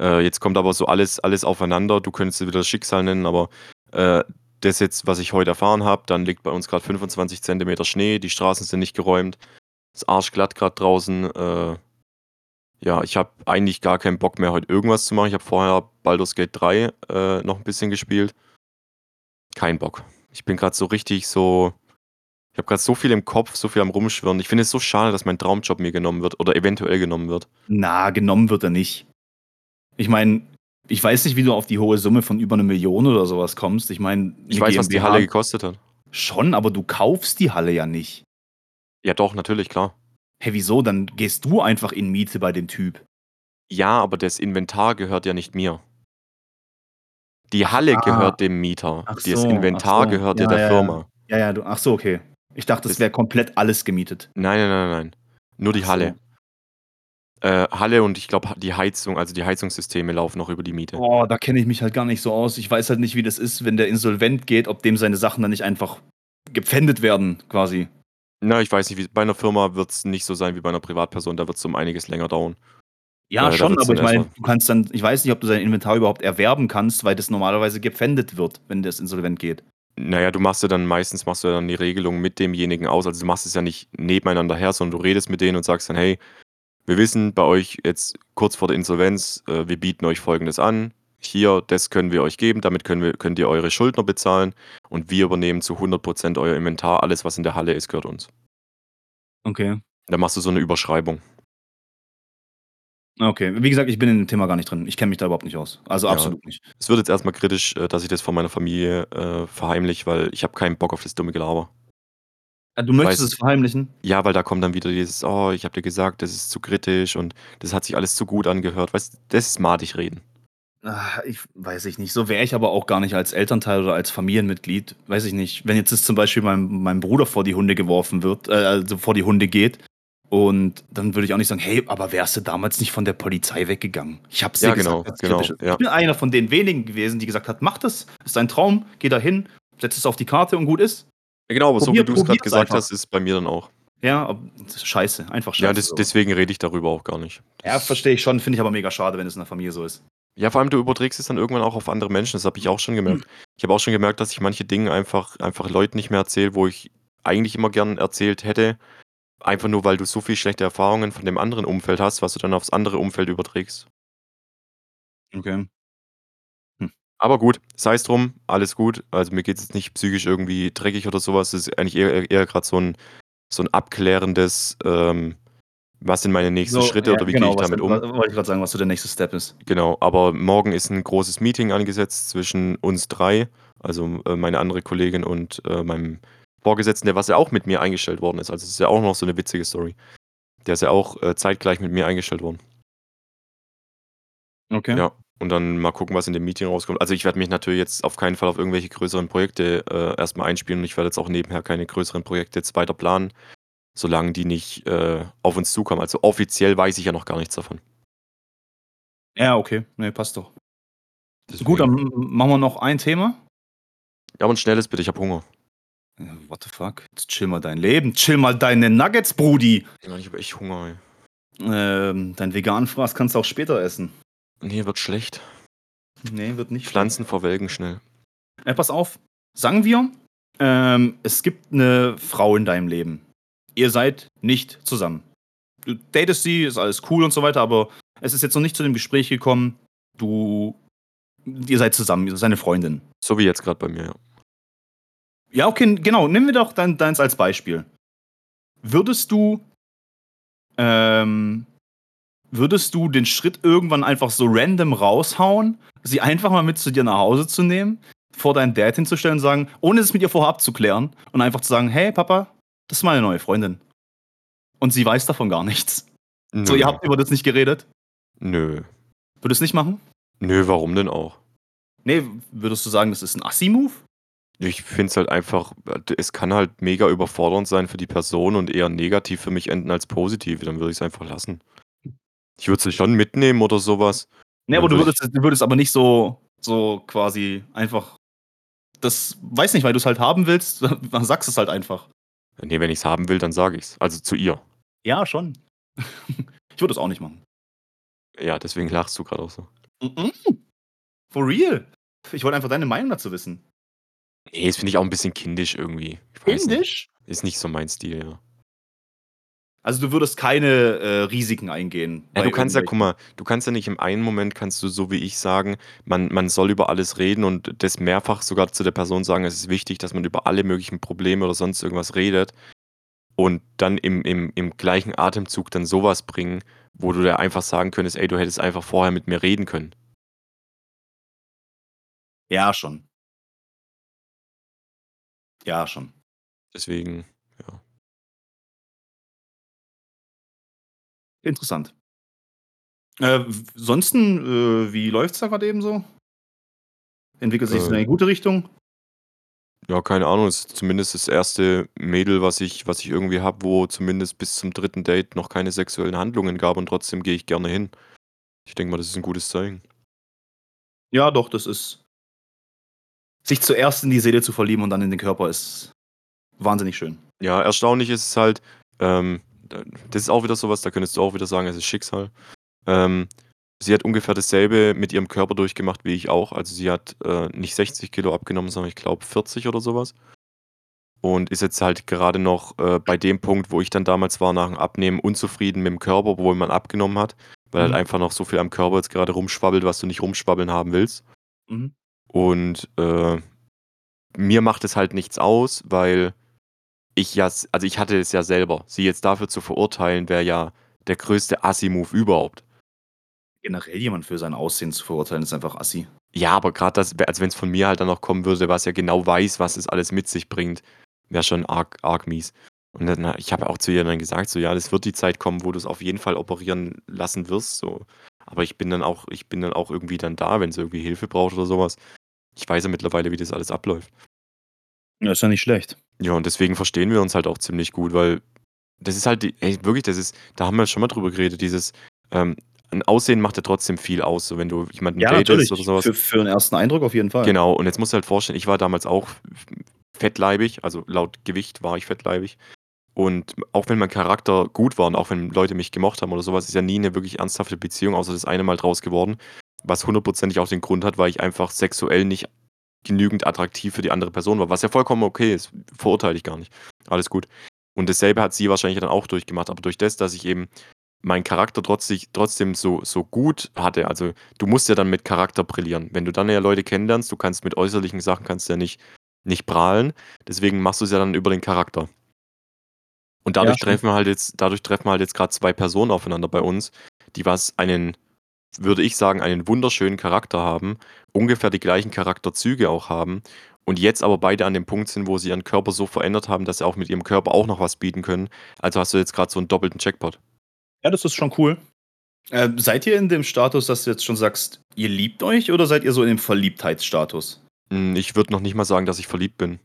Äh, jetzt kommt aber so alles alles aufeinander. Du könntest es wieder Schicksal nennen, aber, äh, das jetzt, was ich heute erfahren habe, dann liegt bei uns grad 25 Zentimeter Schnee, die Straßen sind nicht geräumt, ist arschglatt grad draußen. Ja, ich habe eigentlich gar keinen Bock mehr, heute irgendwas zu machen. Ich habe vorher Baldur's Gate 3, äh, noch 'n bisschen gespielt. Kein Bock. Ich bin grad so richtig so ich habe grad so viel im Kopf, so viel am Rumschwirren. Ich finde es so schade, dass mein Traumjob mir genommen wird oder eventuell genommen wird. Na, genommen wird er nicht. Ich meine, ich weiß nicht, wie du auf die hohe Summe von über 'ne Million oder so was kommst. Ich meine, 'ne Ich weiß, was die GmbH Halle gekostet hat. Schon, aber du kaufst die Halle ja nicht. Ja doch, natürlich, klar. Hä, wieso? Dann gehst du einfach in Miete bei dem Typ. Ja, aber das Inventar gehört ja nicht mir. Die Halle Ah. gehört dem Mieter. Ach Das so, Inventar so. gehört ja der ja. Firma. Ja, ja, du ach so, okay. Ich dachte, es Das wäre komplett alles gemietet. Nein, nein, nein, nein. Nur die Ach Halle. so. Äh, Halle und ich glaube, die Heizung also die Heizungssysteme laufen noch über die Miete. Boah, da kenne ich mich halt gar nicht so aus. Ich weiß halt nicht, wie das ist, wenn der insolvent geht, ob dem seine Sachen dann nicht einfach gepfändet werden, quasi. Na, ich weiß nicht, wie bei 'ner Firma wird's nicht so sein wie bei 'ner Privatperson, da wird's um einiges länger dauern. Ja, Äh, schon, aber ich meine, du kannst dann ich weiß nicht, ob du sein Inventar überhaupt erwerben kannst, weil das normalerweise gepfändet wird, wenn das insolvent geht. Na ja, du machst ja dann meistens machst du ja dann die Regelung mit demjenigen aus. Also, du machst es ja nicht nebeneinander her, sondern du redest mit denen und sagst dann: „Hey, wir wissen bei euch jetzt kurz vor der Insolvenz, äh, wir bieten euch Folgendes an. Hier, das können wir euch geben, damit können wir könnt ihr eure Schuldner bezahlen und wir übernehmen zu 100 % euer Inventar. Alles, was in der Halle ist, gehört uns.“ Okay. Dann machst du so 'ne Überschreibung. Okay. Wie gesagt, ich bin in dem Thema gar nicht drin. Ich kenne mich da überhaupt nicht aus. Also, Ja. absolut nicht. Es wird jetzt erst mal kritisch, äh, dass ich das vor meiner Familie, äh, verheimliche, weil ich habe keinen Bock auf das dumme Gelaber. Ah, du möchtest Weiß es verheimlichen? Ja, weil da kommt dann wieder dieses: „Oh, ich habe dir gesagt, das ist zu kritisch und das hat sich alles zu gut angehört.“ Weißt, das ist madig reden. Ah, ich weiß ich nicht. So wäre ich aber auch gar nicht als Elternteil oder als Familienmitglied. Weiß ich nicht. Wenn jetzt zum Beispiel meinem meinem Bruder vor die Hunde geworfen wird äh, also vor die Hunde geht Und dann würde ich auch nicht sagen, hey, aber wärst du damals nicht von der Polizei weggegangen? Ich habe ja, genau, genau, ja. Ich bin einer von den wenigen gewesen, die gesagt hat, mach das, ist dein Traum, geh da hin, setz es auf die Karte und gut ist. Ja, genau, aber probier, so wie du es gerade gesagt einfach. hast, ist bei mir dann auch. Ja, scheiße, einfach scheiße. Ja, des, deswegen rede ich darüber auch gar nicht. Das ja, verstehe ich schon, finde ich aber mega schade, wenn es in der Familie so ist. Ja, vor allem du überträgst es dann irgendwann auch auf andere Menschen, das habe ich auch schon gemerkt. Mhm. Ich habe auch schon gemerkt, dass ich manche Dinge einfach, einfach Leuten nicht mehr erzähle, wo ich eigentlich immer gern erzählt hätte, Einfach nur, weil du so viel schlechte Erfahrungen von dem anderen Umfeld hast, was du dann aufs andere Umfeld überträgst. Okay. Hm. Aber gut, sei es drum, alles gut. Also mir geht es jetzt nicht psychisch irgendwie dreckig oder sowas. Es ist eigentlich eher, eher gerade so ein, so ein abklärendes, ähm, was sind meine nächsten so, Schritte ja, oder wie genau, gehe ich damit um? Wollte ich gerade sagen, was so der nächste Step ist. Genau, aber morgen ist ein großes Meeting angesetzt zwischen uns drei, also äh, meine andere Kollegin und äh, meinem Vorgesetzten, der was ja auch mit mir eingestellt worden ist. Also es ist ja auch noch so eine witzige Story. Der ist ja auch äh, zeitgleich mit mir eingestellt worden. Okay. Ja, und dann mal gucken, was in dem Meeting rauskommt. Also ich werde mich natürlich jetzt auf keinen Fall auf irgendwelche größeren Projekte äh, erstmal einspielen und ich werde jetzt auch nebenher keine größeren Projekte jetzt weiter planen, solange die nicht äh, auf uns zukommen. Also offiziell weiß ich ja noch gar nichts davon. Ja, okay. Nee, passt doch. Deswegen. Gut, dann machen wir noch ein Thema. Ja, ein schnelles bitte, ich habe Hunger. What the fuck? Jetzt chill mal dein Leben. Chill mal deine Nuggets, Brudi. Ich habe echt Hunger, ey. Ähm, dein veganen Fraß kannst du auch später essen. Nee, wird schlecht. Nee, wird nicht. Pflanzen verwelken schnell. Äh, pass auf. Sagen wir, ähm, es gibt eine Frau in deinem Leben. Ihr seid nicht zusammen. Du datest sie, ist alles cool und so weiter, aber es ist jetzt noch nicht zu dem Gespräch gekommen, du. Ihr seid zusammen, ihr seid eine Freundin. So wie jetzt gerade bei mir, ja. Ja, okay, genau. Nehmen wir doch dein, deins als Beispiel. Würdest du, ähm, würdest du den Schritt irgendwann einfach so random raushauen, sie einfach mal mit zu dir nach Hause zu nehmen, vor deinen Dad hinzustellen und sagen, ohne es mit ihr vorher abzuklären und einfach zu sagen, hey Papa, das ist meine neue Freundin. Und sie weiß davon gar nichts. Nö. So, ihr habt über das nicht geredet? Nö. Würdest du es nicht machen? Nö, warum denn auch? Nee, würdest du sagen, das ist ein Assi-Move? Ich finde es halt einfach es kann halt mega überfordernd sein für die Person und eher negativ für mich enden als positiv. Dann würde ich es einfach lassen. Ich würde es schon mitnehmen oder sowas. Ne, aber du würdest du würdest aber nicht so so quasi einfach das weiß nicht, weil du es halt haben willst, dann sagst du es halt einfach. Ne, wenn ich es haben will, dann sage ich es. Also zu ihr. Ja, schon. Ich würde es auch nicht machen. Ja, deswegen lachst du gerade auch so. Mhm. For real. Ich wollte einfach deine Meinung dazu wissen. Nee, das finde ich auch ein bisschen kindisch irgendwie. Kindisch? Nicht. Ist nicht so mein Stil, ja. Also du würdest keine äh, Risiken eingehen. Ja, du kannst ja, guck mal, du kannst ja nicht im einen Moment kannst du so wie ich sagen, man, man soll über alles reden und das mehrfach sogar zu der Person sagen, es ist wichtig, dass man über alle möglichen Probleme oder sonst irgendwas redet und dann im, im, im gleichen Atemzug dann sowas bringen, wo du da einfach sagen könntest, ey, du hättest einfach vorher mit mir reden können. Ja, schon. Ja, schon. Deswegen, Interessant. Äh, ansonsten, äh, wie läuft's da gerade eben so? Entwickelt sich es in eine ähm. gute Richtung? Ja, keine Ahnung. Es ist zumindest das erste Mädel, was ich was ich irgendwie habe, wo zumindest bis zum dritten Date noch keine sexuellen Handlungen gab und trotzdem gehe ich gerne hin. Ich denke mal, das ist ein gutes Zeichen. Ja, doch, das ist sich zuerst in die Seele zu verlieben und dann in den Körper ist wahnsinnig schön. Ja, erstaunlich ist es halt, ähm, das ist auch wieder sowas, da könntest du auch wieder sagen, es ist Schicksal. Ähm, sie hat ungefähr dasselbe mit ihrem Körper durchgemacht wie ich auch. Also sie hat äh, nicht 60 Kilo abgenommen, sondern ich glaube 40 oder sowas. Und ist jetzt halt gerade noch äh, bei dem Punkt, wo ich dann damals war, nach dem Abnehmen unzufrieden mit dem Körper, obwohl man abgenommen hat, weil halt mhm. halt einfach noch so viel am Körper jetzt gerade rumschwabbelt, was du nicht rumschwabbeln haben willst. Mhm. Und äh, mir macht es halt nichts aus, weil ich ja, also ich hatte es ja selber. Sie jetzt dafür zu verurteilen, wäre ja der größte Assi-Move überhaupt. Generell jemand für sein Aussehen zu verurteilen, ist einfach Assi. Ja, aber gerade das, also wenn es von mir halt dann noch kommen würde, was ja genau weiß, was es alles mit sich bringt, wäre schon arg, arg mies. Und dann, ich habe auch zu ihr dann gesagt, so ja, das wird die Zeit kommen, wo du es auf jeden Fall operieren lassen wirst. So. Aber ich bin dann auch, ich bin dann auch irgendwie dann da, wenn sie irgendwie Hilfe braucht oder sowas. Ich weiß ja mittlerweile, wie das alles abläuft. Ja, ist ja nicht schlecht. Ja, und deswegen verstehen wir uns halt auch ziemlich gut, weil das ist halt, die, ey, wirklich, das ist, da haben wir schon mal drüber geredet, dieses, ähm, ein Aussehen macht ja trotzdem viel aus, so wenn du jemanden Ja, datest natürlich. oder sowas. Für, für einen ersten Eindruck auf jeden Fall. Genau, und jetzt musst du halt vorstellen, ich war damals auch fettleibig, also laut Gewicht war ich fettleibig. Und auch wenn mein Charakter gut war und auch wenn Leute mich gemocht haben oder sowas, ist ja nie eine wirklich ernsthafte Beziehung, außer das eine Mal draus geworden. Was hundertprozentig auch den Grund hat, weil ich einfach sexuell nicht genügend attraktiv für die andere Person war. Was ja vollkommen okay ist, verurteile ich gar nicht. Alles gut. Und dasselbe hat sie wahrscheinlich dann auch durchgemacht. Aber durch das, dass ich eben meinen Charakter trotzdem, trotzdem so, so gut hatte, also du musst ja dann mit Charakter brillieren. Wenn du dann ja Leute kennenlernst, du kannst mit äußerlichen Sachen kannst ja nicht, nicht prahlen. Deswegen machst du es ja dann über den Charakter. Und dadurch Ja, treffen wir halt jetzt, dadurch treffen wir halt jetzt gerade zwei Personen aufeinander bei uns, die was einen, würde ich sagen, einen wunderschönen Charakter haben, ungefähr die gleichen Charakterzüge auch haben und jetzt aber beide an dem Punkt sind, wo sie ihren Körper so verändert haben, dass sie auch mit ihrem Körper auch noch was bieten können. Also hast du jetzt gerade so einen doppelten Jackpot. Ja, das ist schon cool. Äh, seid ihr in dem Status, dass du jetzt schon sagst, ihr liebt euch oder seid ihr so in dem Verliebtheitsstatus? Hm, Ich würde noch nicht mal sagen, dass ich verliebt bin.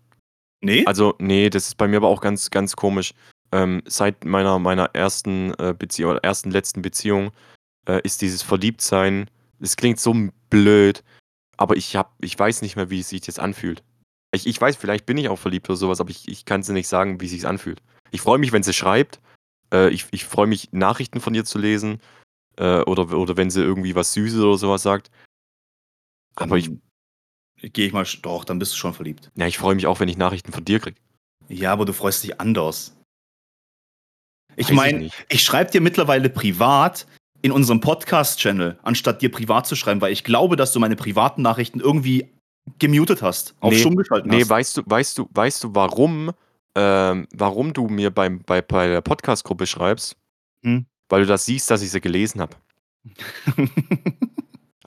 Nee? Also, nee, das ist bei mir aber auch ganz, ganz komisch. Ähm, seit meiner, meiner ersten äh, Beziehung, oder ersten letzten Beziehung, äh, ist dieses Verliebtsein, es klingt so blöd, aber ich hab, ich weiß nicht mehr, wie es sich das anfühlt. Ich, ich weiß, vielleicht bin ich auch verliebt oder sowas, aber ich, ich kann es dir nicht sagen, wie es sich anfühlt. Ich freue mich, wenn sie schreibt. Äh, ich ich freue mich, Nachrichten von ihr zu lesen. Äh, oder, oder wenn sie irgendwie was Süßes oder sowas sagt. Aber ich, Gehe ich mal, doch, dann bist du schon verliebt. ja, ich freue mich auch, wenn ich Nachrichten von dir kriege. Ja, aber du freust dich anders. Ich ich meine, nicht. ich schreibe dir mittlerweile privat in unserem Podcast-Channel, anstatt dir privat zu schreiben, weil ich glaube, dass du meine privaten Nachrichten irgendwie gemutet hast, auf Nee, stumm geschalten Nee, hast. weißt du, weißt du, weißt du, warum, ähm, warum du mir beim, bei, bei der Podcast-Gruppe schreibst? Hm? Weil du das siehst, dass ich sie gelesen habe.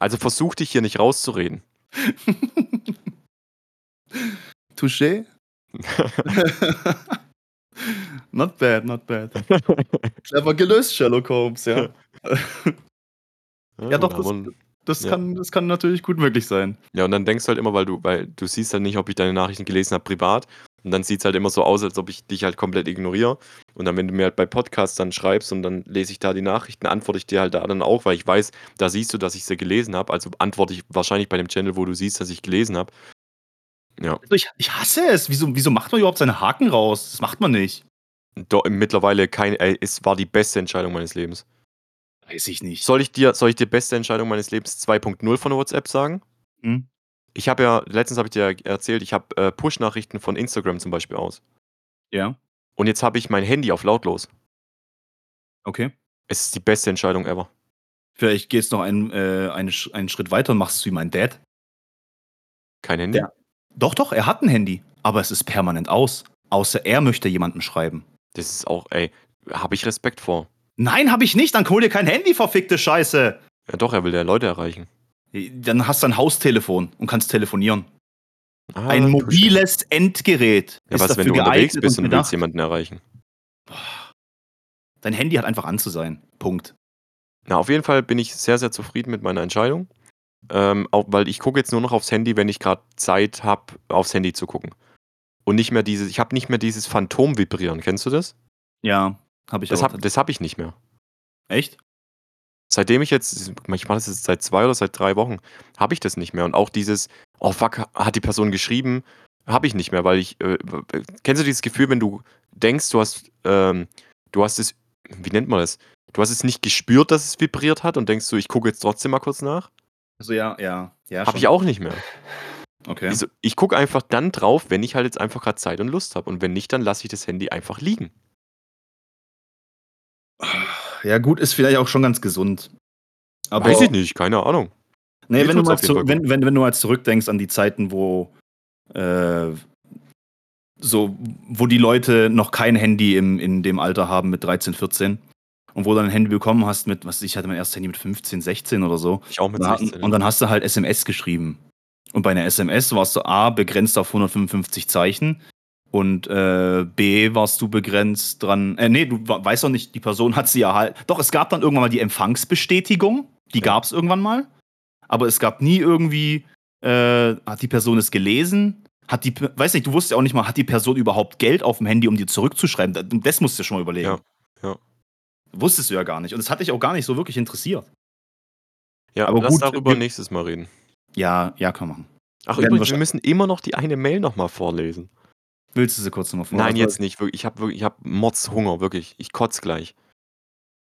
Also versuch dich hier nicht rauszureden. Touché? not bad, not bad. Clever gelöst, Sherlock Holmes, ja. Ja, doch, das- Das, Ja. kann, das kann natürlich gut möglich sein. ja, und dann denkst du halt immer, weil du, weil du siehst halt nicht, ob ich deine Nachrichten gelesen habe privat. Und dann sieht es halt immer so aus, als ob ich dich halt komplett ignoriere. Und dann, wenn du mir halt bei Podcasts dann schreibst und dann lese ich da die Nachrichten, antworte ich dir halt da dann auch, weil ich weiß, da siehst du, dass ich sie gelesen habe. Also antworte ich wahrscheinlich bei dem Channel, wo du siehst, dass ich gelesen habe. Ja. Also ich, ich hasse es. Wieso, wieso macht man überhaupt seine Haken raus? Das macht man nicht. Do, mittlerweile kein, ey, es war die beste Entscheidung meines Lebens. Weiß ich nicht. Soll ich dir, soll ich dir beste Entscheidung meines Lebens 2.0 von WhatsApp sagen? Hm? Ich habe ja, letztens habe ich dir erzählt, ich habe äh, Push-Nachrichten von Instagram zum Beispiel aus. Ja, Und jetzt habe ich mein Handy auf lautlos. okay. Es ist die beste Entscheidung ever. Vielleicht gehst du noch einen, äh, einen, einen Schritt weiter und machst es wie mein Dad. Kein Handy? Ja. Doch, doch, er hat ein Handy, aber es ist permanent aus. Außer er möchte jemanden schreiben. Das ist auch, ey, habe ich Respekt vor. Nein, habe ich nicht. Dann hol dir kein Handy, verfickte Scheiße. Ja doch, er will ja Leute erreichen. Dann hast du ein Haustelefon und kannst telefonieren. Ah, ein mobiles Endgerät Ja, was, wenn du unterwegs bist und willst gedacht. jemanden erreichen? Dein Handy hat einfach an zu sein. Punkt. Na, auf jeden Fall bin ich sehr, sehr zufrieden mit meiner Entscheidung. Ähm, auch, weil ich gucke jetzt nur noch aufs Handy, wenn ich gerade Zeit habe, aufs Handy zu gucken. Und nicht mehr dieses, ich habe nicht mehr dieses Phantom-Vibrieren. Kennst du das? Ja, habe ich Das habe hab ich nicht mehr. Echt? Seitdem ich jetzt, ich mache das jetzt seit zwei oder seit drei Wochen, habe ich das nicht mehr. Und auch dieses, oh fuck, hat die Person geschrieben, habe ich nicht mehr, weil ich, äh, kennst du dieses Gefühl, wenn du denkst, du hast, ähm, du hast es, wie nennt man das? Du hast es nicht gespürt, dass es vibriert hat und denkst so, ich gucke jetzt trotzdem mal kurz nach? Also ja, ja, ja. Habe ich auch nicht mehr. Okay. Ich, so, ich gucke einfach dann drauf, wenn ich halt jetzt einfach gerade Zeit und Lust habe. Und wenn nicht, dann lasse ich das Handy einfach liegen. Ja, gut, ist vielleicht auch schon ganz gesund. Aber Weiß ich nicht, keine Ahnung. Nee, wenn du, mal zu, wenn, wenn, wenn du mal zurückdenkst an die Zeiten, wo äh, so, wo die Leute noch kein Handy im, in dem Alter haben mit 13, 14 und wo du ein Handy bekommen hast mit, was ich hatte mein erstes Handy mit 15, 16 oder so. Ich auch mit Und dann, 16. und dann hast du halt SMS geschrieben. Und bei einer SMS warst du A begrenzt auf 155 Zeichen und äh, B warst du begrenzt dran. Äh, nee, du we- weißt doch nicht, die Person hat sie ja halt. Doch, es gab dann irgendwann mal die Empfangsbestätigung. Die Ja. gab es irgendwann mal. Aber es gab nie irgendwie, äh, hat die Person es gelesen, Hat die, weiß nicht, du wusstest ja auch nicht mal, hat die Person überhaupt Geld auf dem Handy, um dir zurückzuschreiben? Das, das musst du schon mal überlegen. Ja, ja. Wusstest du ja gar nicht. Und das hat dich auch gar nicht so wirklich interessiert. Ja, Aber lass gut, darüber wir- nächstes Mal reden. Ja, ja, kann man machen. Ach übrigens, wir müssen immer noch die eine Mail nochmal vorlesen. Willst du sie kurz nochmal vor? Nein, Also, jetzt nicht. Ich habe wirklich, ich hab Mordshunger, wirklich. Ich kotz gleich.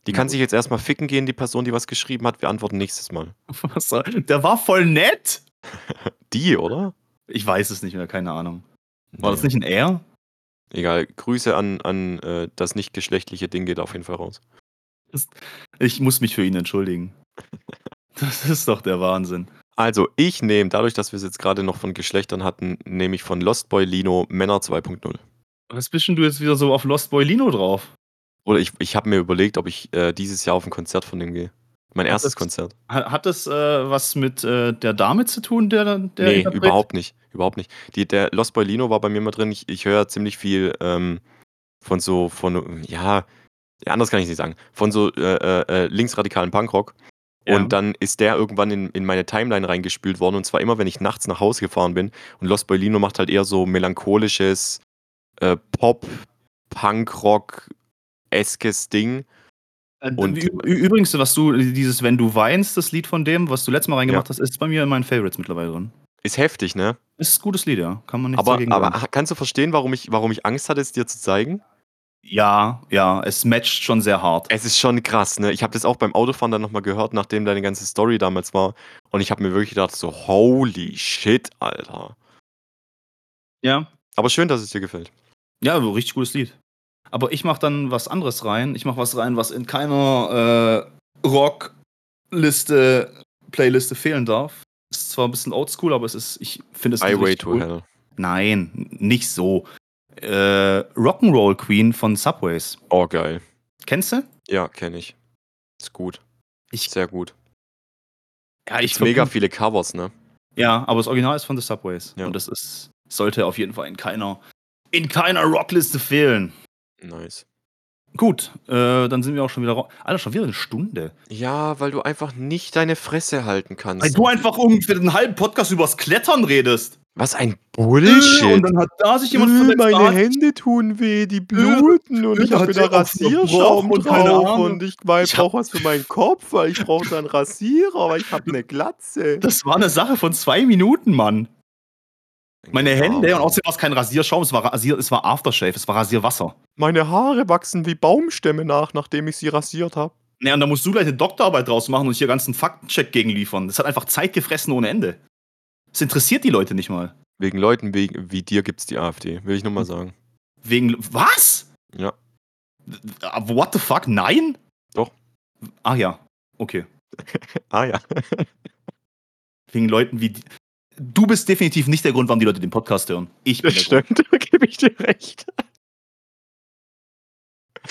Die kann sich jetzt erstmal ficken gehen, die Person, die was geschrieben hat. Wir antworten nächstes Mal. Was soll- Der war voll nett. Die, oder? Ich weiß es nicht mehr, keine Ahnung. War das Nee. nicht ein R? Egal. Grüße an, an äh, das nicht geschlechtliche Ding geht auf jeden Fall raus. Ich muss mich für ihn entschuldigen. Das ist doch der Wahnsinn. Also, ich nehme, dadurch, dass wir es jetzt gerade noch von Geschlechtern hatten, nehme ich von Lost Boy Lino Männer 2.0. Was bist denn du jetzt wieder so auf Lost Boy Lino drauf? Oder ich, ich habe mir überlegt, ob ich äh, dieses Jahr auf ein Konzert von dem gehe. Mein erstes das- Konzert. Hat, hat das äh, was mit äh, der Dame zu tun, der, der nee, überhaupt nicht. Überhaupt nicht. Die, der Lost Boy Lino war bei mir mal drin. Ich, ich höre ziemlich viel ähm, von so, von, ja, ja, anders kann ich nicht sagen, von so äh, äh, äh, linksradikalen Punkrock. Ja. Und dann ist der irgendwann in, in meine Timeline reingespült worden. Und zwar immer, wenn ich nachts nach Hause gefahren bin. Und Lost Boy Lino macht halt eher so melancholisches äh, Pop, Punkrock, eskes Ding. Äh, Und- übrigens, was du, dieses Wenn du weinst, das Lied von dem, was du letztes Mal reingemacht Ja. hast, ist bei mir in meinen Favorites mittlerweile drin. Ist heftig, ne? Ist ein gutes Lied, ja. Kann man nicht Aber, dagegen aber sagen. kannst du verstehen, warum ich, warum ich Angst hatte, es dir zu zeigen? Ja, ja, es matcht schon sehr hart. Es ist schon krass, ne? Ich habe das auch beim Autofahren dann nochmal gehört, nachdem deine ganze Story damals war. Und ich habe mir wirklich gedacht, so, holy shit, Alter. Ja. Aber schön, dass es dir gefällt. Ja, so richtig gutes Lied. Aber ich mach dann was anderes rein. Ich mach was rein, was in keiner äh, Rock-Liste, Playliste fehlen darf. Ist zwar ein bisschen oldschool, aber es ist, ich finde es Highway to cool. Hell. Nein, nicht so. Äh, Rock'n'Roll Queen von Subways. Oh, geil. Kennst du? Ja, kenne ich. Ist gut. Ich, Sehr gut. ja, ich mega viele Covers, ne? Ja, aber das Original ist von The Subways. Ja. Und das ist, sollte auf jeden Fall in keiner, in keiner Rockliste fehlen. Nice. Gut, äh, dann sind wir auch schon wieder raus. Alter, schon wieder eine Stunde. Ja, weil du einfach nicht deine Fresse halten kannst. Weil du einfach ungefähr den halben Podcast übers Klettern redest. Was ein Und Bullshit. dann hat da sich jemand Äh, verletzt. da meine Hände tun weh, die bluten und äh, ich habe wieder Rasierschaum und keine drauf Ahnung. und ich, Ich brauche was für meinen Kopf, weil ich brauche dann Rasierer, weil ich habe eine Glatze. Das war eine Sache von zwei Minuten, Mann. Meine Hände, und außerdem war es kein Rasierschaum, es war, Rasier, es war Aftershave, es war Rasierwasser. Meine Haare wachsen wie Baumstämme nach, nachdem ich sie rasiert habe. Naja, und da musst du gleich eine Doktorarbeit draus machen und hier ganzen Faktencheck gegenliefern. Das hat einfach Zeit gefressen ohne Ende. Das interessiert die Leute nicht mal. Wegen Leuten wie, wie dir gibt's die AfD, will ich nur mal sagen. Wegen. Was? Ja. What the fuck? Nein? Doch. Ach ja. Okay. Ah ja. Wegen Leuten wie. Du bist definitiv nicht der Grund, warum die Leute den Podcast hören. Ich bin Das der Grund. stimmt, da gebe ich dir recht.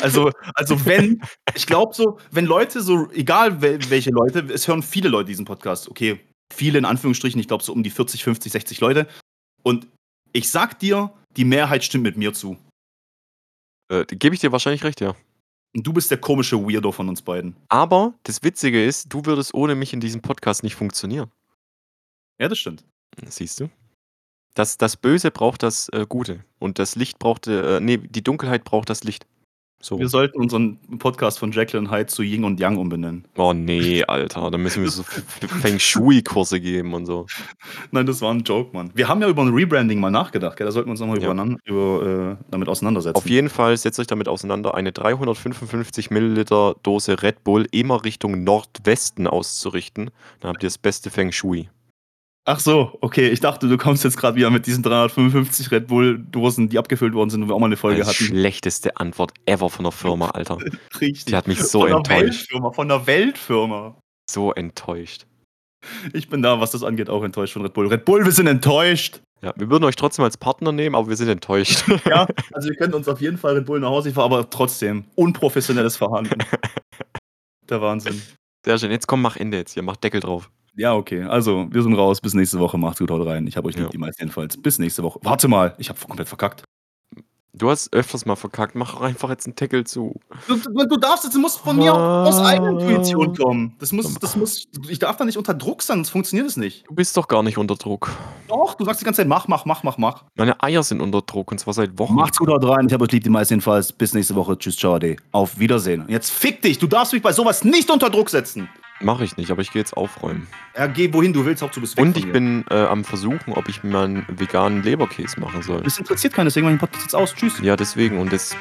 Also, also wenn, ich glaube so, wenn Leute so, egal wel, welche Leute, es hören viele Leute diesen Podcast. Okay, viele in Anführungsstrichen, ich glaube so um die 40, 50, 60 Leute. Und ich sag dir, die Mehrheit stimmt mit mir zu. Äh, gebe ich dir wahrscheinlich recht, ja. Und du bist der komische Weirdo von uns beiden. Aber das Witzige ist, du würdest ohne mich in diesem Podcast nicht funktionieren. Ja, das stimmt. Siehst du? Das, das Böse braucht das äh, Gute. Und das Licht braucht, äh, nee, die Dunkelheit braucht das Licht. So. Wir sollten unseren Podcast von Jacqueline Hyde zu Yin und Yang umbenennen. Oh nee, Alter. Da müssen wir so Feng Shui-Kurse geben und so. Nein, das war ein Joke, Mann. Wir haben ja über ein Rebranding mal nachgedacht, gell? Da sollten wir uns nochmal Ja. über, äh, damit auseinandersetzen. Auf jeden Fall setzt euch damit auseinander, eine 355 Milliliter Dose Red Bull immer Richtung Nordwesten auszurichten. Dann habt ihr das beste Feng Shui. Ach so, okay. Ich dachte, du kommst jetzt gerade wieder mit diesen 355 Red Bull-Dosen, die abgefüllt worden sind und wir auch mal eine Folge Die hatten. schlechteste Antwort ever von der Firma, Alter. Richtig. Die hat mich so von enttäuscht. Weltfirma, von der Weltfirma. So enttäuscht. Ich bin da, was das angeht, auch enttäuscht von Red Bull. Red Bull, wir sind enttäuscht. Ja, wir würden euch trotzdem als Partner nehmen, aber wir sind enttäuscht. Ja, also ihr könnt uns auf jeden Fall Red Bull nach Hause fahren, aber trotzdem unprofessionelles Verhandeln. Der Wahnsinn. Sehr schön. Jetzt komm, mach Ende jetzt hier. Mach Deckel drauf. Ja, okay. Also, wir sind raus. Bis nächste Woche. Macht's gut, haut rein. Ich habe euch lieb, Ja. die meisten jedenfalls. Bis nächste Woche. Warte mal, ich habe komplett verkackt. Du hast öfters mal verkackt. Mach doch einfach jetzt 'n Deckel zu. Du du du darfst jetzt du musst von mir aus eigener Intuition kommen. Das muss das muss ich darf da nicht unter Druck sein, sonst funktioniert das nicht. Du bist doch gar nicht unter Druck. Doch, du sagst die ganze Zeit: „Mach, mach, mach, mach, mach.“ Meine Eier sind unter Druck und zwar seit Wochen. Macht's gut, haut rein. Ich habe euch lieb, die meisten jedenfalls. Bis nächste Woche. Tschüss, ciao, ade. Auf Wiedersehen. Und jetzt fick dich, du darfst mich bei so was nicht unter Druck setzen. Mache ich nicht, aber ich gehe jetzt aufräumen. Ja, geh wohin du willst, Hauptsache du bist weg Und ich bin, äh, am Versuchen, ob ich mir mal 'n veganen Leberkäse machen soll. Das interessiert keinen, deswegen mache ich den Podcast jetzt aus. Tschüss. Ja, deswegen und das.